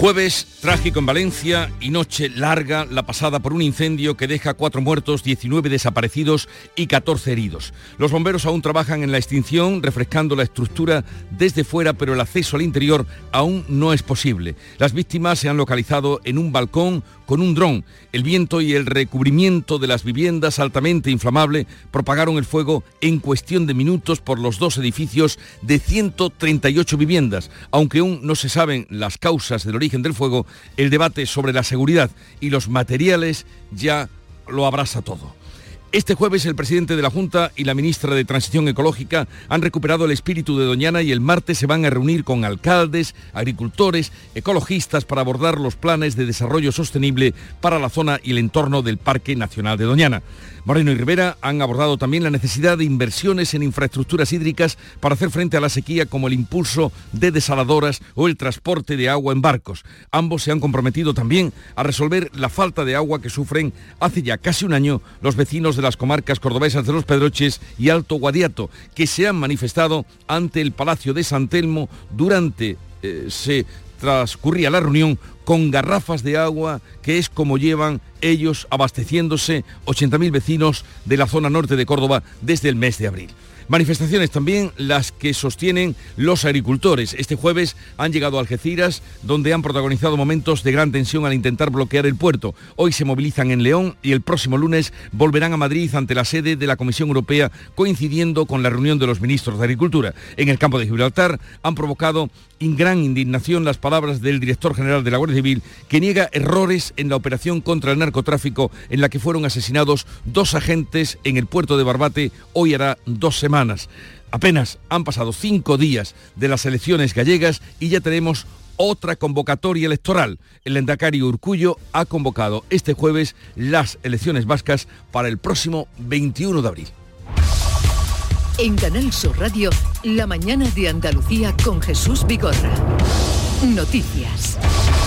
Jueves trágico en Valencia y noche larga la pasada por un incendio que deja cuatro muertos, 19 desaparecidos y 14 heridos. Los bomberos aún trabajan en la extinción, refrescando la estructura desde fuera, pero el acceso al interior aún no es posible. Las víctimas se han localizado en un balcón con un dron. El viento y el recubrimiento de las viviendas altamente inflamable propagaron el fuego en cuestión de minutos por los dos edificios de 138 viviendas. Aunque aún no se saben las causas del origen del fuego, el debate sobre la seguridad y los materiales ya lo abraza todo. Este jueves el presidente de la Junta y la ministra de Transición Ecológica han recuperado el espíritu de Doñana y el martes se van a reunir con alcaldes, agricultores, ecologistas para abordar los planes de desarrollo sostenible para la zona y el entorno del Parque Nacional de Doñana. Moreno y Rivera han abordado también la necesidad de inversiones en infraestructuras hídricas para hacer frente a la sequía como el impulso de desaladoras o el transporte de agua en barcos. Ambos se han comprometido también a resolver la falta de agua que sufren hace ya casi un año los vecinos de las comarcas cordobesas de Los Pedroches y Alto Guadiato, que se han manifestado ante el Palacio de San Telmo durante eh, se transcurría la reunión con garrafas de agua, que es como llevan ellos abasteciéndose 80.000 vecinos de la zona norte de Córdoba desde el mes de abril. Manifestaciones también las que sostienen los agricultores. Este jueves han llegado a Algeciras, donde han protagonizado momentos de gran tensión al intentar bloquear el puerto. Hoy se movilizan en León y el próximo lunes volverán a Madrid ante la sede de la Comisión Europea, coincidiendo con la reunión de los ministros de Agricultura. En el campo de Gibraltar han provocado en gran indignación las palabras del director general de la Guardia Civil, que niega errores en la operación contra el narcotráfico en la que fueron asesinados dos agentes en el puerto de Barbate hoy hará dos semanas. Apenas han pasado cinco días de las elecciones gallegas y ya tenemos otra convocatoria electoral. El Endacari Urcullo ha convocado este jueves las elecciones vascas para el próximo 21 de abril. En Canal Sur Radio, la mañana de Andalucía con Jesús Vigorra. Noticias.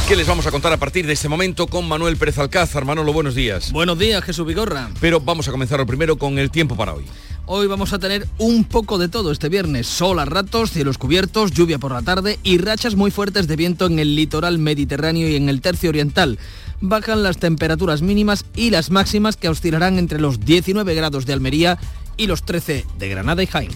¿Qué les vamos a contar a partir de este momento con Manuel Pérez Alcázar? Manolo, buenos días. Buenos días, Jesús Vigorra. Pero vamos a comenzar lo primero con el tiempo para hoy. Hoy vamos a tener un poco de todo este viernes. Sol a ratos, cielos cubiertos, lluvia por la tarde y rachas muy fuertes de viento en el litoral mediterráneo y en el tercio oriental. Bajan las temperaturas mínimas y las máximas que oscilarán entre los 19 grados de Almería y los 13 de Granada y Jaén.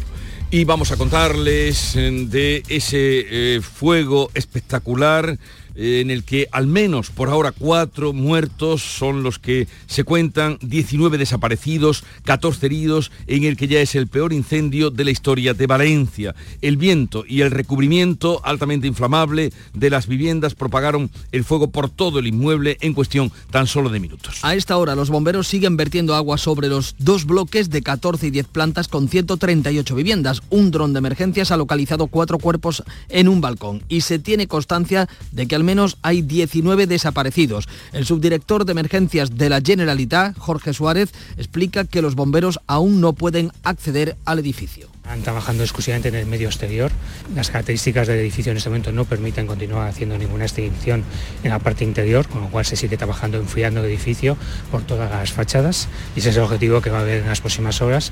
Y vamos a contarles eh, de ese eh, fuego espectacular en el que al menos por ahora cuatro muertos son los que se cuentan, 19 desaparecidos, 14 heridos, en el que ya es el peor incendio de la historia de Valencia. El viento y el recubrimiento altamente inflamable de las viviendas propagaron el fuego por todo el inmueble en cuestión tan solo de minutos. A esta hora los bomberos siguen vertiendo agua sobre los dos bloques de 14 y 10 plantas con 138 viviendas. Un dron de emergencias ha localizado cuatro cuerpos en un balcón y se tiene constancia de que al menos hay 19 desaparecidos. El subdirector de emergencias de la Generalitat, Jorge Suárez, explica que los bomberos aún no pueden acceder al edificio. Están trabajando exclusivamente en el medio exterior. Las características del edificio en este momento no permiten continuar haciendo ninguna extinción en la parte interior, con lo cual se sigue trabajando enfriando el edificio por todas las fachadas y ese es el objetivo que va a haber en las próximas horas.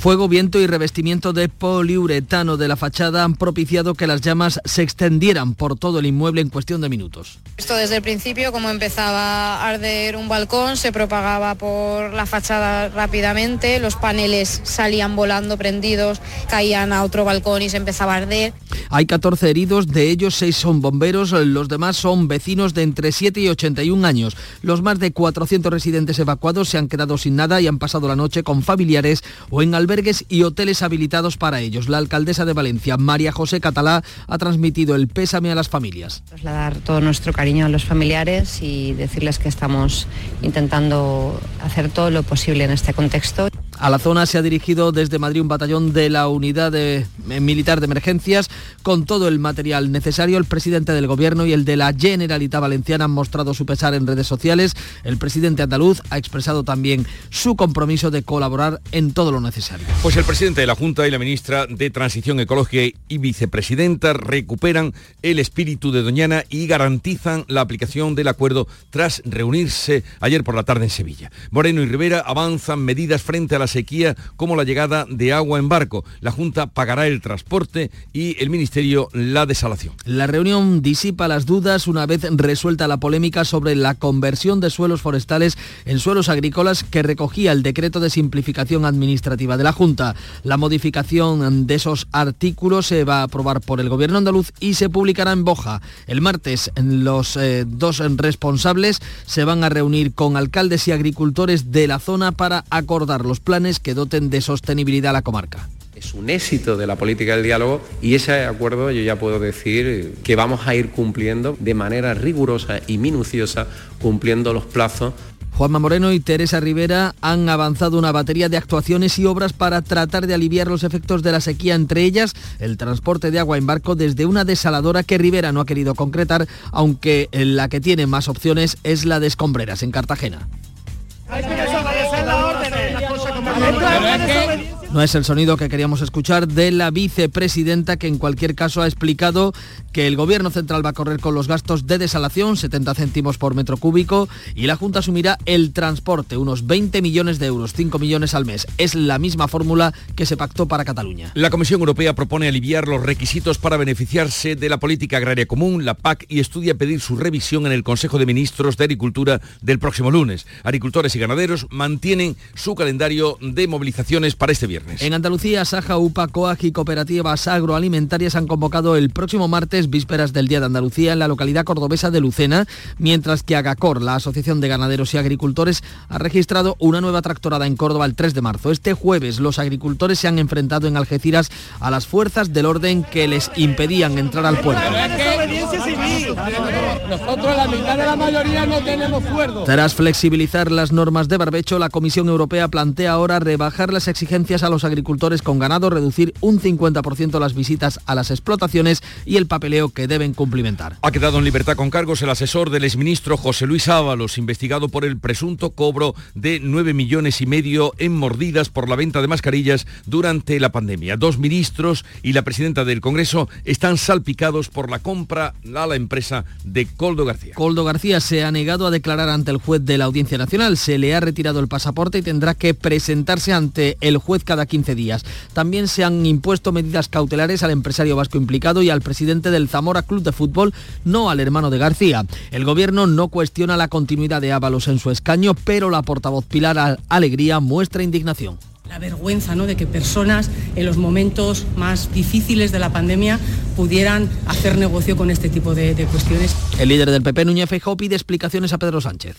Fuego, viento y revestimiento de poliuretano de la fachada han propiciado que las llamas se extendieran por todo el inmueble en cuestión de minutos. Esto desde el principio, como empezaba a arder un balcón, se propagaba por la fachada rápidamente, los paneles salían volando prendidos, caían a otro balcón y se empezaba a arder. Hay 14 heridos, de ellos 6 son bomberos, los demás son vecinos de entre 7 y 81 años. Los más de 400 residentes evacuados se han quedado sin nada y han pasado la noche con familiares o en albergues y hoteles habilitados para ellos. La alcaldesa de Valencia, María José Catalá, ha transmitido el pésame a las familias. Trasladar todo nuestro cariño a los familiares y decirles que estamos intentando hacer todo lo posible en este contexto. A la zona se ha dirigido desde Madrid un batallón de la unidad eh, militar de emergencias con todo el material necesario. El presidente del gobierno y el de la Generalitat Valenciana han mostrado su pesar en redes sociales. El presidente andaluz ha expresado también su compromiso de colaborar en todo lo necesario. Pues el presidente de la Junta y la ministra de Transición Ecológica y vicepresidenta recuperan el espíritu de Doñana y garantizan la aplicación del acuerdo tras reunirse ayer por la tarde en Sevilla. Moreno y Rivera avanzan medidas frente a la sequía como la llegada de agua en barco. La Junta pagará el transporte y el Ministerio la desalación. La reunión disipa las dudas una vez resuelta la polémica sobre la conversión de suelos forestales en suelos agrícolas que recogía el decreto de simplificación administrativa de la Junta. La modificación de esos artículos se va a aprobar por el Gobierno andaluz y se publicará en Boja. El martes los eh, dos responsables se van a reunir con alcaldes y agricultores de la zona para acordar los planes que doten de sostenibilidad a la comarca es un éxito de la política del diálogo y ese acuerdo yo ya puedo decir que vamos a ir cumpliendo de manera rigurosa y minuciosa, cumpliendo los plazos Juanma Moreno y Teresa Rivera han avanzado una batería de actuaciones y obras para tratar de aliviar los efectos de la sequía, entre ellas el transporte de agua en barco desde una desaladora que Rivera no ha querido concretar, aunque la que tiene más opciones es la de Escombreras, en Cartagena. Pero es que no es el sonido que queríamos escuchar de la vicepresidenta que en cualquier caso ha explicado que el gobierno central va a correr con los gastos de desalación, 70 céntimos por metro cúbico, y la Junta asumirá el transporte, unos 20 millones de euros, 5 millones al mes. Es la misma fórmula que se pactó para Cataluña. La Comisión Europea propone aliviar los requisitos para beneficiarse de la política agraria común, la PAC, y estudia pedir su revisión en el Consejo de Ministros de Agricultura del próximo lunes. Agricultores y ganaderos mantienen su calendario de movilizaciones para este viernes. En Andalucía, Saja, UPA, COAG y cooperativas agroalimentarias han convocado el próximo martes, vísperas del Día de Andalucía, en la localidad cordobesa de Lucena, mientras que Agacor, la Asociación de Ganaderos y Agricultores, ha registrado una nueva tractorada en Córdoba el 3 de marzo. Este jueves los agricultores se han enfrentado en Algeciras a las fuerzas del orden que les impedían entrar al puerto. Nosotros la mitad de la mayoría no tenemos Tras flexibilizar las normas de barbecho, la Comisión Europea plantea ahora rebajar las exigencias a los agricultores con ganado, reducir un 50% las visitas a las explotaciones y el papeleo que deben cumplimentar. Ha quedado en libertad con cargos el asesor del exministro José Luis Ábalos, investigado por el presunto cobro de 9 millones y medio en mordidas por la venta de mascarillas durante la pandemia. Dos ministros y la presidenta del Congreso están salpicados por la compra a la empresa de Coldo García. Coldo García se ha negado a declarar ante el juez de la Audiencia Nacional. Se le ha retirado el pasaporte y tendrá que presentarse ante el juez cada 15 días. También se han impuesto medidas cautelares al empresario vasco implicado y al presidente del Zamora Club de Fútbol, no al hermano de García. El gobierno no cuestiona la continuidad de Ábalos en su escaño, pero la portavoz Pilar Alegría muestra indignación la vergüenza ¿no? de que personas en los momentos más difíciles de la pandemia pudieran hacer negocio con este tipo de, cuestiones. El líder del PP, Núñez Feijóo, pide explicaciones a Pedro Sánchez.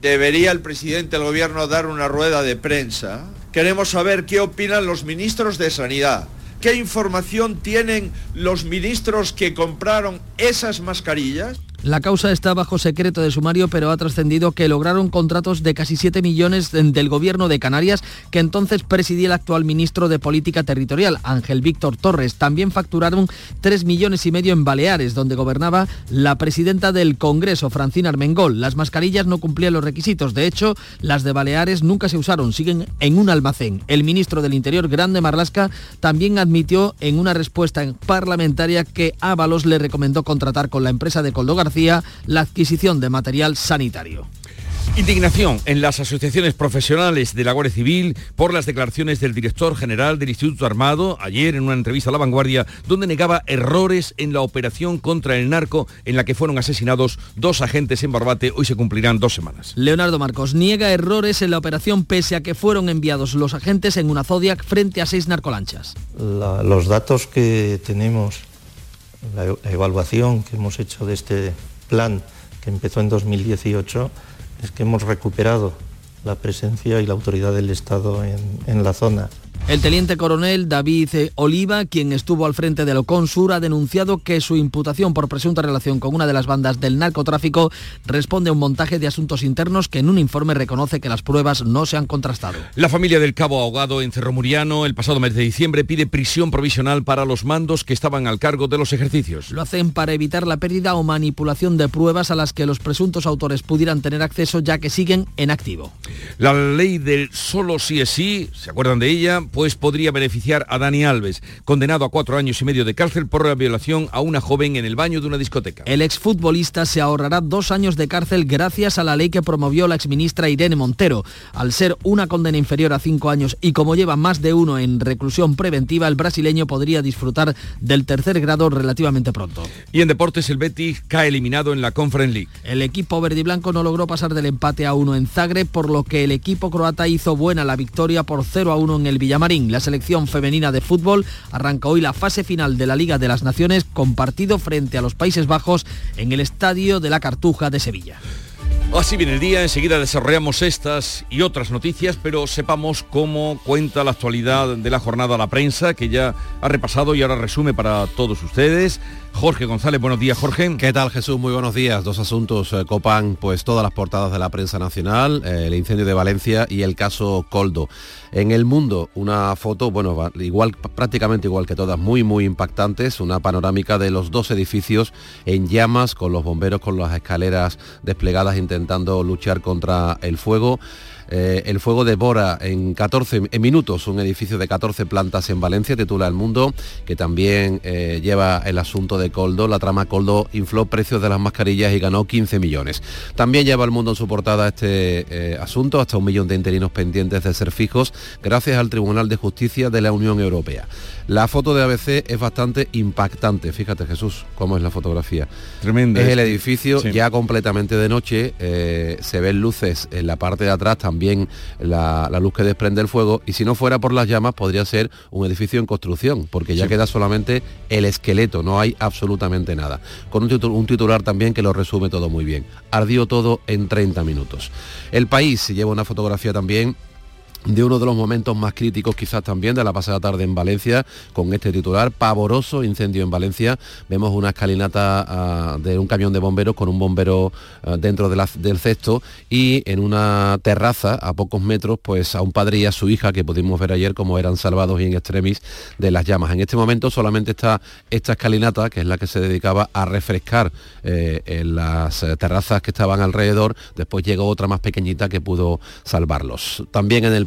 Debería el presidente del gobierno dar una rueda de prensa. Queremos saber qué opinan los ministros de Sanidad. ¿Qué información tienen los ministros que compraron esas mascarillas? La causa está bajo secreto de sumario, pero ha trascendido que lograron contratos de casi 7 millones del gobierno de Canarias, que entonces presidía el actual ministro de Política Territorial, Ángel Víctor Torres. También facturaron 3 millones y medio en Baleares, donde gobernaba la presidenta del Congreso, Francina Armengol. Las mascarillas no cumplían los requisitos. De hecho, las de Baleares nunca se usaron, siguen en un almacén. El ministro del Interior, Grande Marlasca, también admitió en una respuesta parlamentaria que Ábalos le recomendó contratar con la empresa de Coldo García la adquisición de material sanitario. Indignación en las asociaciones profesionales de la Guardia Civil por las declaraciones del director general del Instituto Armado ayer en una entrevista a La Vanguardia donde negaba errores en la operación contra el narco en la que fueron asesinados dos agentes en Barbate. Hoy se cumplirán dos semanas. Leonardo Marcos niega errores en la operación pese a que fueron enviados los agentes en una Zodiac frente a seis narcolanchas. los datos que tenemos, la evaluación que hemos hecho de este plan que empezó en 2018 es que hemos recuperado la presencia y la autoridad del Estado en, la zona. El teniente coronel David eh, Oliva, quien estuvo al frente del Oconsur, ha denunciado que su imputación por presunta relación con una de las bandas del narcotráfico responde a un montaje de asuntos internos que en un informe reconoce que las pruebas no se han contrastado. La familia del cabo ahogado en Cerro Muriano el pasado mes de diciembre pide prisión provisional para los mandos que estaban al cargo de los ejercicios. Lo hacen para evitar la pérdida o manipulación de pruebas a las que los presuntos autores pudieran tener acceso ya que siguen en activo. La ley del solo sí es sí, ¿se acuerdan de ella? Pues podría beneficiar a Dani Alves, condenado a cuatro años y medio de cárcel por la violación a una joven en el baño de una discoteca. El exfutbolista se ahorrará dos años de cárcel gracias a la ley que promovió la exministra Irene Montero. Al ser una condena inferior a cinco años y como lleva más de uno en reclusión preventiva, el brasileño podría disfrutar del tercer grado relativamente pronto. Y en deportes el Betis cae eliminado en la Conference League. El equipo verde y blanco no logró pasar del empate a uno en Zagreb, por lo que el equipo croata hizo buena la victoria por 0 a 1 en el Villamarín. La selección femenina de fútbol arranca hoy la fase final de la Liga de las Naciones con partido frente a los Países Bajos en el Estadio de la Cartuja de Sevilla. Así viene el día, enseguida desarrollamos estas y otras noticias, pero sepamos cómo cuenta la actualidad de la jornada la prensa, que ya ha repasado y ahora resume para todos ustedes. Jorge González, buenos días, Jorge. ¿Qué tal, Jesús? Muy buenos días. Dos asuntos eh, copan pues todas las portadas de la prensa nacional, eh, el incendio de Valencia y el caso Coldo. En el mundo, una foto, bueno, igual, prácticamente igual que todas, muy, muy impactantes, una panorámica de los dos edificios en llamas, con los bomberos con las escaleras desplegadas intentando luchar contra el fuego. Eh, el fuego devora en 14 minutos un edificio de 14 plantas en Valencia, titula El Mundo, que también eh, lleva el asunto de Coldo. La trama Coldo infló precios de las mascarillas y ganó 15 millones. También lleva El Mundo en su portada este eh, asunto, hasta un millón de interinos pendientes de ser fijos, gracias al Tribunal de Justicia de la Unión Europea. La foto de ABC es bastante impactante. Fíjate, Jesús, cómo es la fotografía. Tremenda. Es el edificio ya completamente de noche. se ven luces en la parte de atrás también también la, luz que desprende el fuego y si no fuera por las llamas podría ser un edificio en construcción, porque ya queda solamente el esqueleto, no hay absolutamente nada. Con un, un titular también que lo resume todo muy bien. Ardió todo en 30 minutos. El país lleva una fotografía también de uno de los momentos más críticos quizás también de la pasada tarde en Valencia, con este titular, pavoroso incendio en Valencia. Vemos una escalinata ah, de un camión de bomberos con un bombero ah, dentro del cesto y en una terraza a pocos metros, pues a un padre y a su hija que pudimos ver ayer como eran salvados y en extremis de las llamas. En este momento solamente está esta escalinata, que es la que se dedicaba a refrescar eh, las eh, terrazas que estaban alrededor. Después llegó otra más pequeñita que pudo salvarlos. También en el.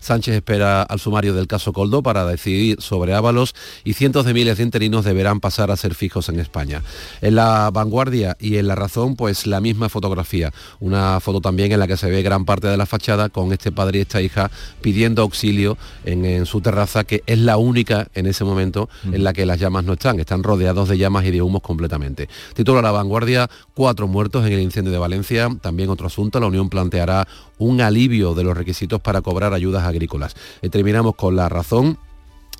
Sánchez espera al sumario del caso Coldo para decidir sobre Ábalos y cientos de miles de interinos deberán pasar a ser fijos en España. En la vanguardia y en la razón, pues la misma fotografía. Una foto también en la que se ve gran parte de la fachada con este padre y esta hija pidiendo auxilio en, su terraza, que es la única en ese momento en la que las llamas no están. Están rodeados de llamas y de humos completamente. Título a la vanguardia, cuatro muertos en el incendio de Valencia. También otro asunto, la Unión planteará un alivio de los requisitos para cobrar ayudas agrícolas. Y terminamos con la razón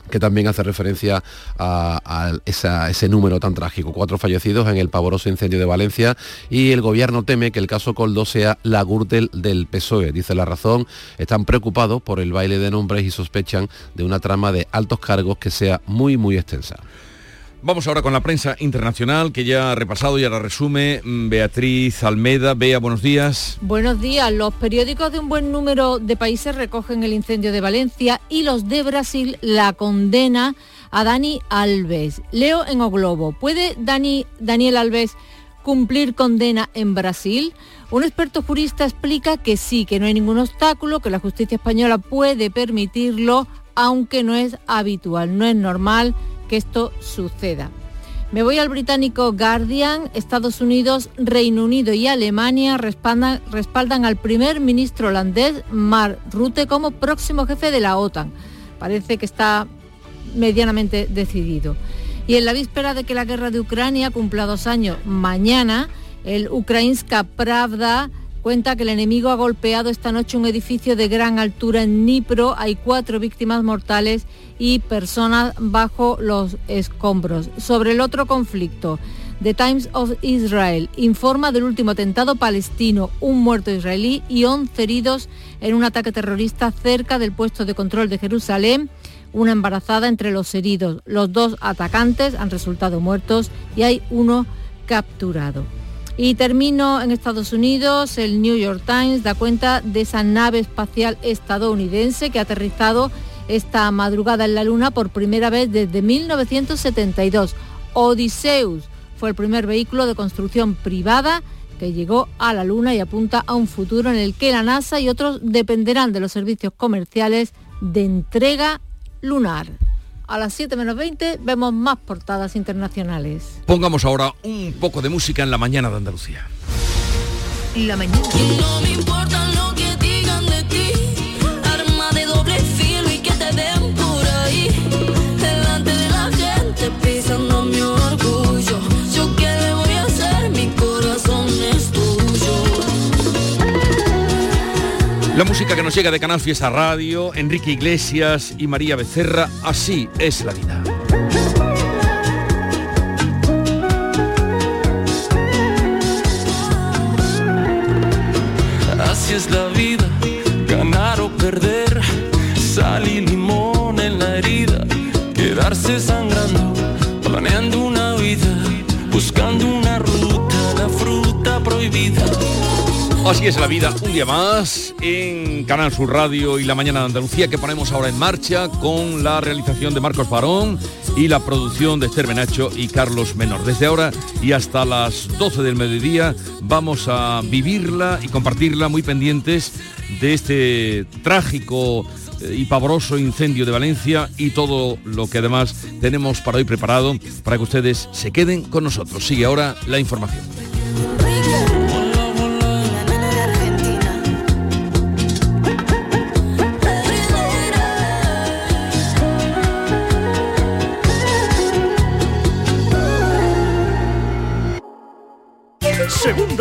que también hace referencia a, ese número tan trágico. Cuatro fallecidos en el pavoroso incendio de Valencia y el gobierno teme que el caso Coldo sea la Gürtel del PSOE. Dice la razón, están preocupados por el baile de nombres y sospechan de una trama de altos cargos que sea muy, muy extensa. Vamos ahora con la prensa internacional que ya ha repasado y ahora resume mm, Beatriz Almeda. Bea, buenos días. Buenos días. Los periódicos de un buen número de países recogen el incendio de Valencia y los de Brasil la condena a Dani Alves. Leo en O Globo. ¿Puede Dani, Daniel Alves cumplir condena en Brasil? Un experto jurista explica que sí, que no hay ningún obstáculo, que la justicia española puede permitirlo, aunque no es habitual, no es normal que esto suceda. Me voy al británico Guardian. Estados Unidos, Reino Unido y Alemania respaldan, respaldan, al primer ministro holandés, Mark Rutte, como próximo jefe de la OTAN. Parece que está medianamente decidido. Y en la víspera de que la guerra de Ucrania cumpla dos años mañana, el Ukrainska Pravda cuenta que el enemigo ha golpeado esta noche un edificio de gran altura en Dnipro. Hay cuatro víctimas mortales y personas bajo los escombros. Sobre el otro conflicto, The Times of Israel informa del último atentado palestino, un muerto israelí y 11 heridos en un ataque terrorista cerca del puesto de control de Jerusalén, una embarazada entre los heridos. Los dos atacantes han resultado muertos y hay uno capturado. Y termino en Estados Unidos, el New York Times da cuenta de esa nave espacial estadounidense que ha aterrizado esta madrugada en la Luna por primera vez desde 1972. Odysseus fue el primer vehículo de construcción privada que llegó a la Luna y apunta a un futuro en el que la NASA y otros dependerán de los servicios comerciales de entrega lunar. A las 7 menos 20 vemos más portadas internacionales. Pongamos ahora un poco de música en la mañana de Andalucía. La mañana. La música que nos llega de Canal Fiesta Radio, Enrique Iglesias y María Becerra, así es la vida. Así es la vida, ganar o perder, sal Así es la vida, un día más en Canal Sur Radio y la Mañana de Andalucía que ponemos ahora en marcha con la realización de Marcos Barón y la producción de Esther Benacho y Carlos Menor. Desde ahora y hasta las 12 del mediodía vamos a vivirla y compartirla muy pendientes de este trágico eh, y pavoroso incendio de Valencia y todo lo que además tenemos para hoy preparado para que ustedes se queden con nosotros. Sigue ahora la información.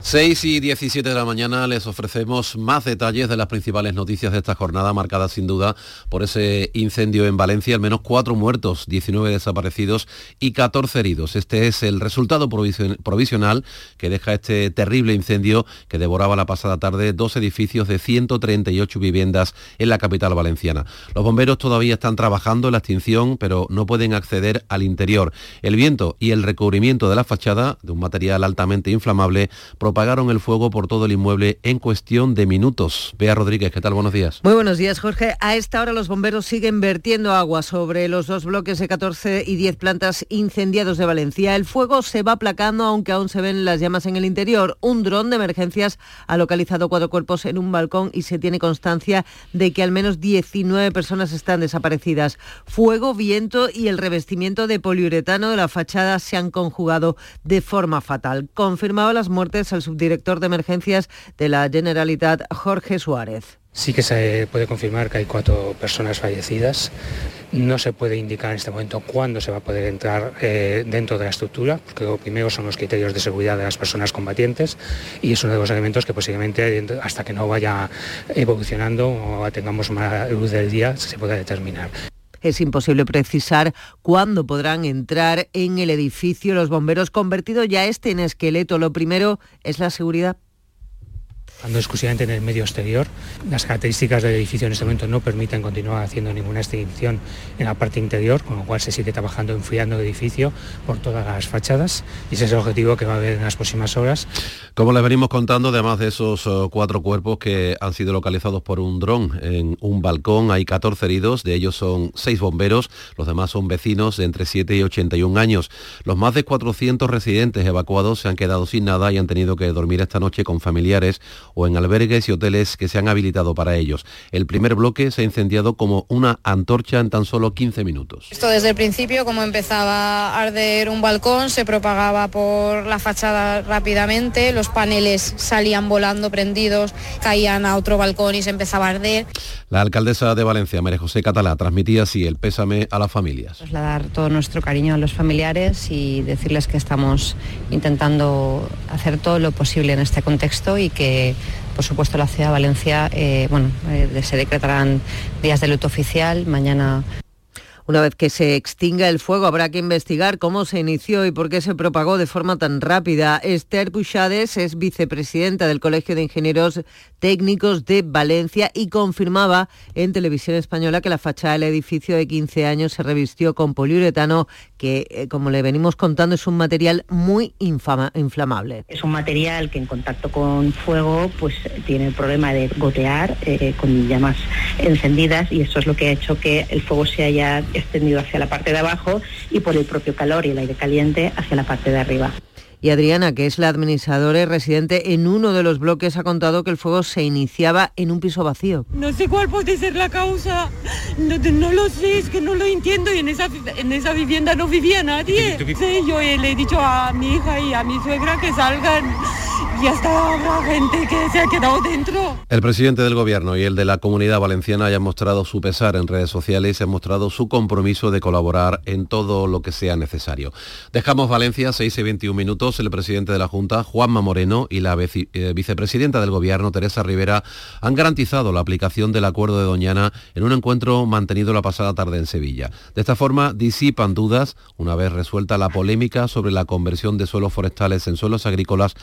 6 y 17 de la mañana les ofrecemos más detalles de las principales noticias de esta jornada, marcada sin duda por ese incendio en Valencia, al menos cuatro muertos, 19 desaparecidos y 14 heridos. Este es el resultado provision- provisional que deja este terrible incendio que devoraba la pasada tarde dos edificios de 138 viviendas en la capital valenciana. Los bomberos todavía están trabajando en la extinción, pero no pueden acceder al interior. El viento y el recubrimiento de la fachada, de un material altamente inflamable, propagaron el fuego por todo el inmueble en cuestión de minutos. Bea Rodríguez, ¿qué tal? Buenos días. Muy buenos días, Jorge. A esta hora los bomberos siguen vertiendo agua sobre los dos bloques de 14 y 10 plantas incendiados de Valencia. El fuego se va aplacando, aunque aún se ven las llamas en el interior. Un dron de emergencias ha localizado cuatro cuerpos en un balcón y se tiene constancia de que al menos 19 personas están desaparecidas. Fuego, viento y el revestimiento de poliuretano de la fachada se han conjugado de forma fatal. Confirmaba las muertes el subdirector de emergencias de la Generalitat, Jorge Suárez. Sí que se puede confirmar que hay cuatro personas fallecidas. No se puede indicar en este momento cuándo se va a poder entrar eh, dentro de la estructura, porque lo primero son los criterios de seguridad de las personas combatientes y es uno de los elementos que posiblemente hasta que no vaya evolucionando o tengamos más luz del día se pueda determinar. Es imposible precisar cuándo podrán entrar en el edificio los bomberos convertido ya este en esqueleto. Lo primero es la seguridad. Ando exclusivamente en el medio exterior. Las características del edificio en este momento no permiten continuar haciendo ninguna extinción en la parte interior, con lo cual se sigue trabajando enfriando el edificio por todas las fachadas y ese es el objetivo que va a haber en las próximas horas. Como les venimos contando, además de esos uh, cuatro cuerpos que han sido localizados por un dron en un balcón, hay 14 heridos, de ellos son 6 bomberos, los demás son vecinos de entre 7 y 81 años. Los más de 400 residentes evacuados se han quedado sin nada y han tenido que dormir esta noche con familiares o en albergues y hoteles que se han habilitado para ellos. El primer bloque se ha incendiado como una antorcha en tan solo 15 minutos. Esto desde el principio, como empezaba a arder un balcón, se propagaba por la fachada rápidamente, los paneles salían volando prendidos, caían a otro balcón y se empezaba a arder. La alcaldesa de Valencia, María José Catalá, transmitía así el pésame a las familias. Trasladar todo nuestro cariño a los familiares y decirles que estamos intentando hacer todo lo posible en este contexto y que por supuesto la ciudad de Valencia eh, bueno, eh, se decretarán días de luto oficial mañana Una vez que se extinga el fuego habrá que investigar cómo se inició y por qué se propagó de forma tan rápida. Esther Puchades es vicepresidenta del Colegio de Ingenieros Técnicos de Valencia y confirmaba en televisión española que la fachada del edificio de 15 años se revistió con poliuretano que, eh, como le venimos contando, es un material muy infama- inflamable. Es un material que en contacto con fuego pues tiene el problema de gotear eh, con llamas encendidas y eso es lo que ha hecho que el fuego se haya extendido hacia la parte de abajo y por el propio calor y el aire caliente hacia la parte de arriba. Y Adriana, que es la administradora y residente en uno de los bloques, ha contado que el fuego se iniciaba en un piso vacío. No sé cuál puede ser la causa, no, no lo sé, es que no lo entiendo y en esa, en esa vivienda no vivía nadie. Sí, yo eh, le he dicho a mi hija y a mi suegra que salgan y hasta habrá gente que se ha quedado dentro. El presidente del gobierno y el de la comunidad valenciana hayan mostrado su pesar en redes sociales y han mostrado su compromiso de colaborar en todo lo que sea necesario. Dejamos Valencia, 6 y 21 minutos. El presidente de la Junta, Juanma Moreno, y la eh, vicepresidenta del gobierno, Teresa Rivera, han garantizado la aplicación del acuerdo de Doñana en un encuentro mantenido la pasada tarde en Sevilla. De esta forma, disipan dudas una vez resuelta la polémica sobre la conversión de suelos forestales en suelos agrícolas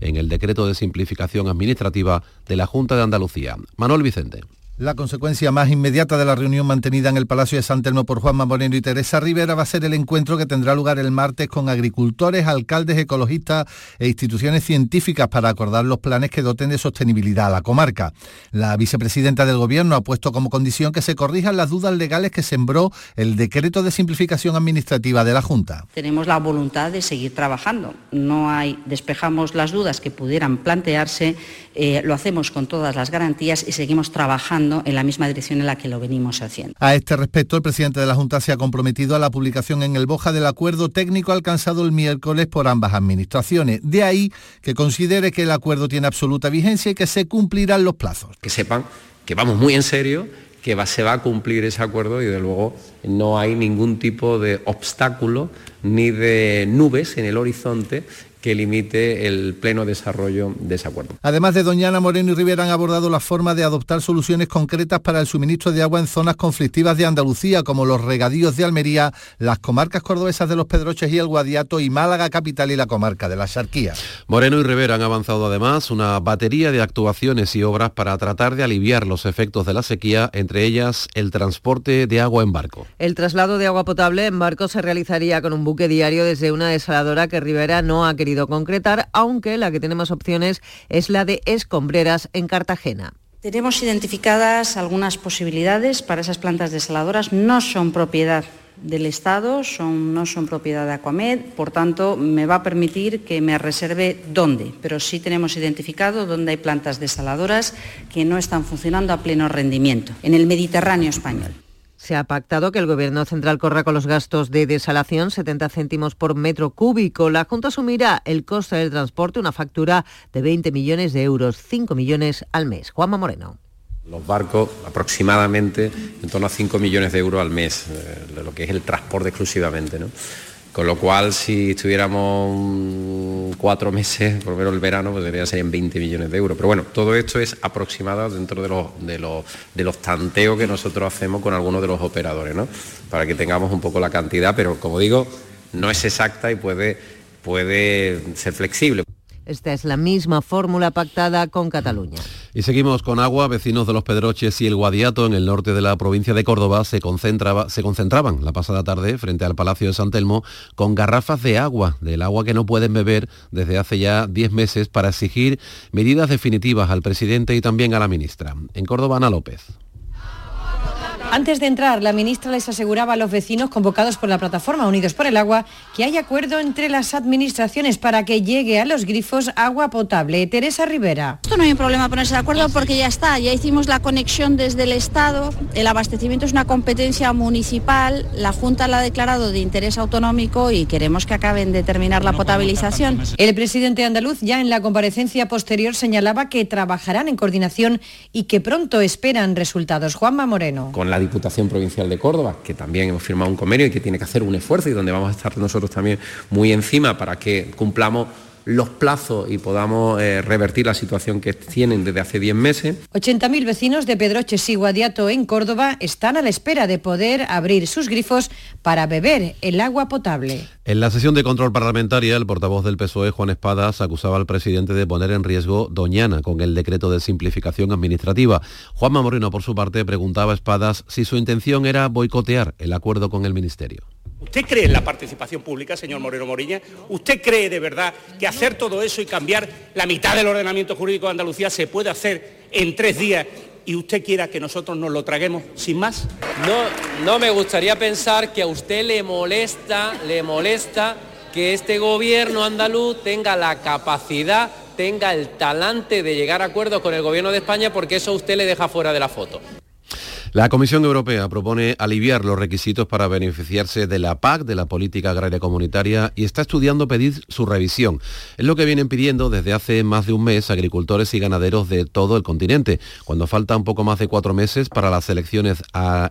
en el decreto de simplificación administrativa de la Junta de Andalucía. Manuel Vicente. La consecuencia más inmediata de la reunión mantenida en el Palacio de San Telmo por Juanma Moreno y Teresa Rivera va a ser el encuentro que tendrá lugar el martes con agricultores, alcaldes, ecologistas e instituciones científicas para acordar los planes que doten de sostenibilidad a la comarca. La vicepresidenta del Gobierno ha puesto como condición que se corrijan las dudas legales que sembró el decreto de simplificación administrativa de la Junta. Tenemos la voluntad de seguir trabajando. No hay, despejamos las dudas que pudieran plantearse, eh, lo hacemos con todas las garantías y seguimos trabajando en la misma dirección en la que lo venimos haciendo. A este respecto, el presidente de la Junta se ha comprometido a la publicación en el Boja del acuerdo técnico alcanzado el miércoles por ambas administraciones. De ahí que considere que el acuerdo tiene absoluta vigencia y que se cumplirán los plazos. que sepan que vamos muy en serio, que va- se va a cumplir ese acuerdo y de luego no hay ningún tipo de obstáculo ni de nubes en el horizonte que limite el pleno desarrollo de ese acuerdo. Además de Doñana, Moreno y Rivera han abordado la forma de adoptar soluciones concretas para el suministro de agua en zonas conflictivas de Andalucía, como los regadíos de Almería, las comarcas cordobesas de los Pedroches y el Guadiato y Málaga capital y la comarca de la Sarquía. Moreno y Rivera han avanzado además una batería de actuaciones y obras para tratar de aliviar los efectos de la sequía, entre ellas el transporte de agua en barco. El traslado de agua potable en barco se realizaría con un buque diario desde una desaladora que Rivera no ha querido concretar, aunque la que tiene más opciones es la de Escombreras en Cartagena. Tenemos identificadas algunas posibilidades para esas plantas desaladoras. No son propiedad del Estado, son, no son propiedad de Aquamed, por tanto me va a permitir que me reserve dónde, pero sí tenemos identificado dónde hay plantas desaladoras que no están funcionando a pleno rendimiento, en el Mediterráneo español. Se ha pactado que el Gobierno central corra con los gastos de desalación 70 céntimos por metro cúbico. La Junta asumirá el coste del transporte, una factura de 20 millones de euros, 5 millones al mes. Juanma Moreno. Los barcos aproximadamente en torno a 5 millones de euros al mes, eh, lo que es el transporte exclusivamente. ¿no? Con lo cual, si estuviéramos cuatro meses, por lo menos el verano, pues deberían ser en 20 millones de euros. Pero bueno, todo esto es aproximado dentro de los, tanteos que nosotros hacemos con algunos de los operadores, ¿no? para que tengamos un poco la cantidad, pero como digo, no es exacta y puede ser flexible. Esta es la misma fórmula pactada con Cataluña. Y seguimos con agua. Vecinos de los Pedroches y el Guadiato en el norte de la provincia de Córdoba se, concentraba, se concentraban la pasada tarde frente al Palacio de San Telmo con garrafas de agua, del agua que no pueden beber desde hace ya 10 meses para exigir medidas definitivas al presidente y también a la ministra. En Córdoba, Ana López. Antes de entrar, la ministra les aseguraba a los vecinos convocados por la plataforma Unidos por el Agua que hay acuerdo entre las administraciones para que llegue a los grifos agua potable. Teresa Rivera. Esto no hay un problema ponerse de acuerdo porque ya está, ya hicimos la conexión desde el Estado, el abastecimiento es una competencia municipal, la Junta la ha declarado de interés autonómico y queremos que acaben de terminar la potabilización. El presidente andaluz ya en la comparecencia posterior señalaba que trabajarán en coordinación y que pronto esperan resultados. Juanma Moreno. Con la Diputación Provincial de Córdoba, que también hemos firmado un convenio y que tiene que hacer un esfuerzo y donde vamos a estar nosotros también muy encima para que cumplamos los plazos y podamos eh, revertir la situación que tienen desde hace 10 meses. 80.000 vecinos de Pedroches y Guadiato en Córdoba están a la espera de poder abrir sus grifos para beber el agua potable. En la sesión de control parlamentaria, el portavoz del PSOE, Juan Espadas, acusaba al presidente de poner en riesgo Doñana con el decreto de simplificación administrativa. Juanma Moreno, por su parte, preguntaba a Espadas si su intención era boicotear el acuerdo con el Ministerio. ¿Usted cree en la participación pública, señor Moreno Moriña? ¿Usted cree de verdad que hacer todo eso y cambiar la mitad del ordenamiento jurídico de Andalucía se puede hacer en tres días y usted quiera que nosotros nos lo traguemos sin más? No, no me gustaría pensar que a usted le molesta, le molesta que este gobierno andaluz tenga la capacidad, tenga el talante de llegar a acuerdos con el gobierno de España porque eso a usted le deja fuera de la foto. La Comisión Europea propone aliviar los requisitos para beneficiarse de la PAC, de la Política Agraria Comunitaria, y está estudiando pedir su revisión. Es lo que vienen pidiendo desde hace más de un mes agricultores y ganaderos de todo el continente. Cuando falta un poco más de cuatro meses para las elecciones,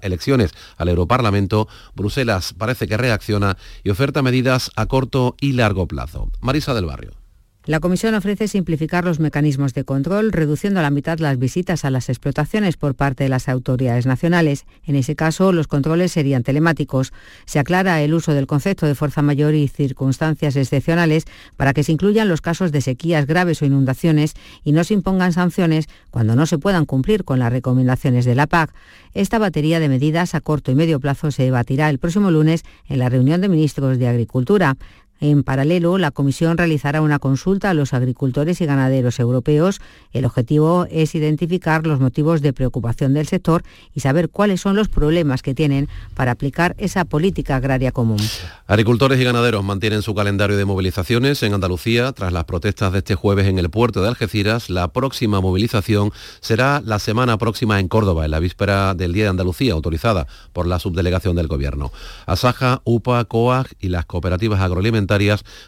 elecciones al Europarlamento, Bruselas parece que reacciona y oferta medidas a corto y largo plazo. Marisa del Barrio. La Comisión ofrece simplificar los mecanismos de control, reduciendo a la mitad las visitas a las explotaciones por parte de las autoridades nacionales. En ese caso, los controles serían telemáticos. Se aclara el uso del concepto de fuerza mayor y circunstancias excepcionales para que se incluyan los casos de sequías graves o inundaciones y no se impongan sanciones cuando no se puedan cumplir con las recomendaciones de la PAC. Esta batería de medidas a corto y medio plazo se debatirá el próximo lunes en la reunión de ministros de Agricultura. En paralelo, la Comisión realizará una consulta a los agricultores y ganaderos europeos. El objetivo es identificar los motivos de preocupación del sector y saber cuáles son los problemas que tienen para aplicar esa política agraria común. Agricultores y ganaderos mantienen su calendario de movilizaciones en Andalucía. Tras las protestas de este jueves en el puerto de Algeciras, la próxima movilización será la semana próxima en Córdoba, en la víspera del Día de Andalucía, autorizada por la subdelegación del Gobierno. Asaja, UPA, COAG y las cooperativas agroalimentarias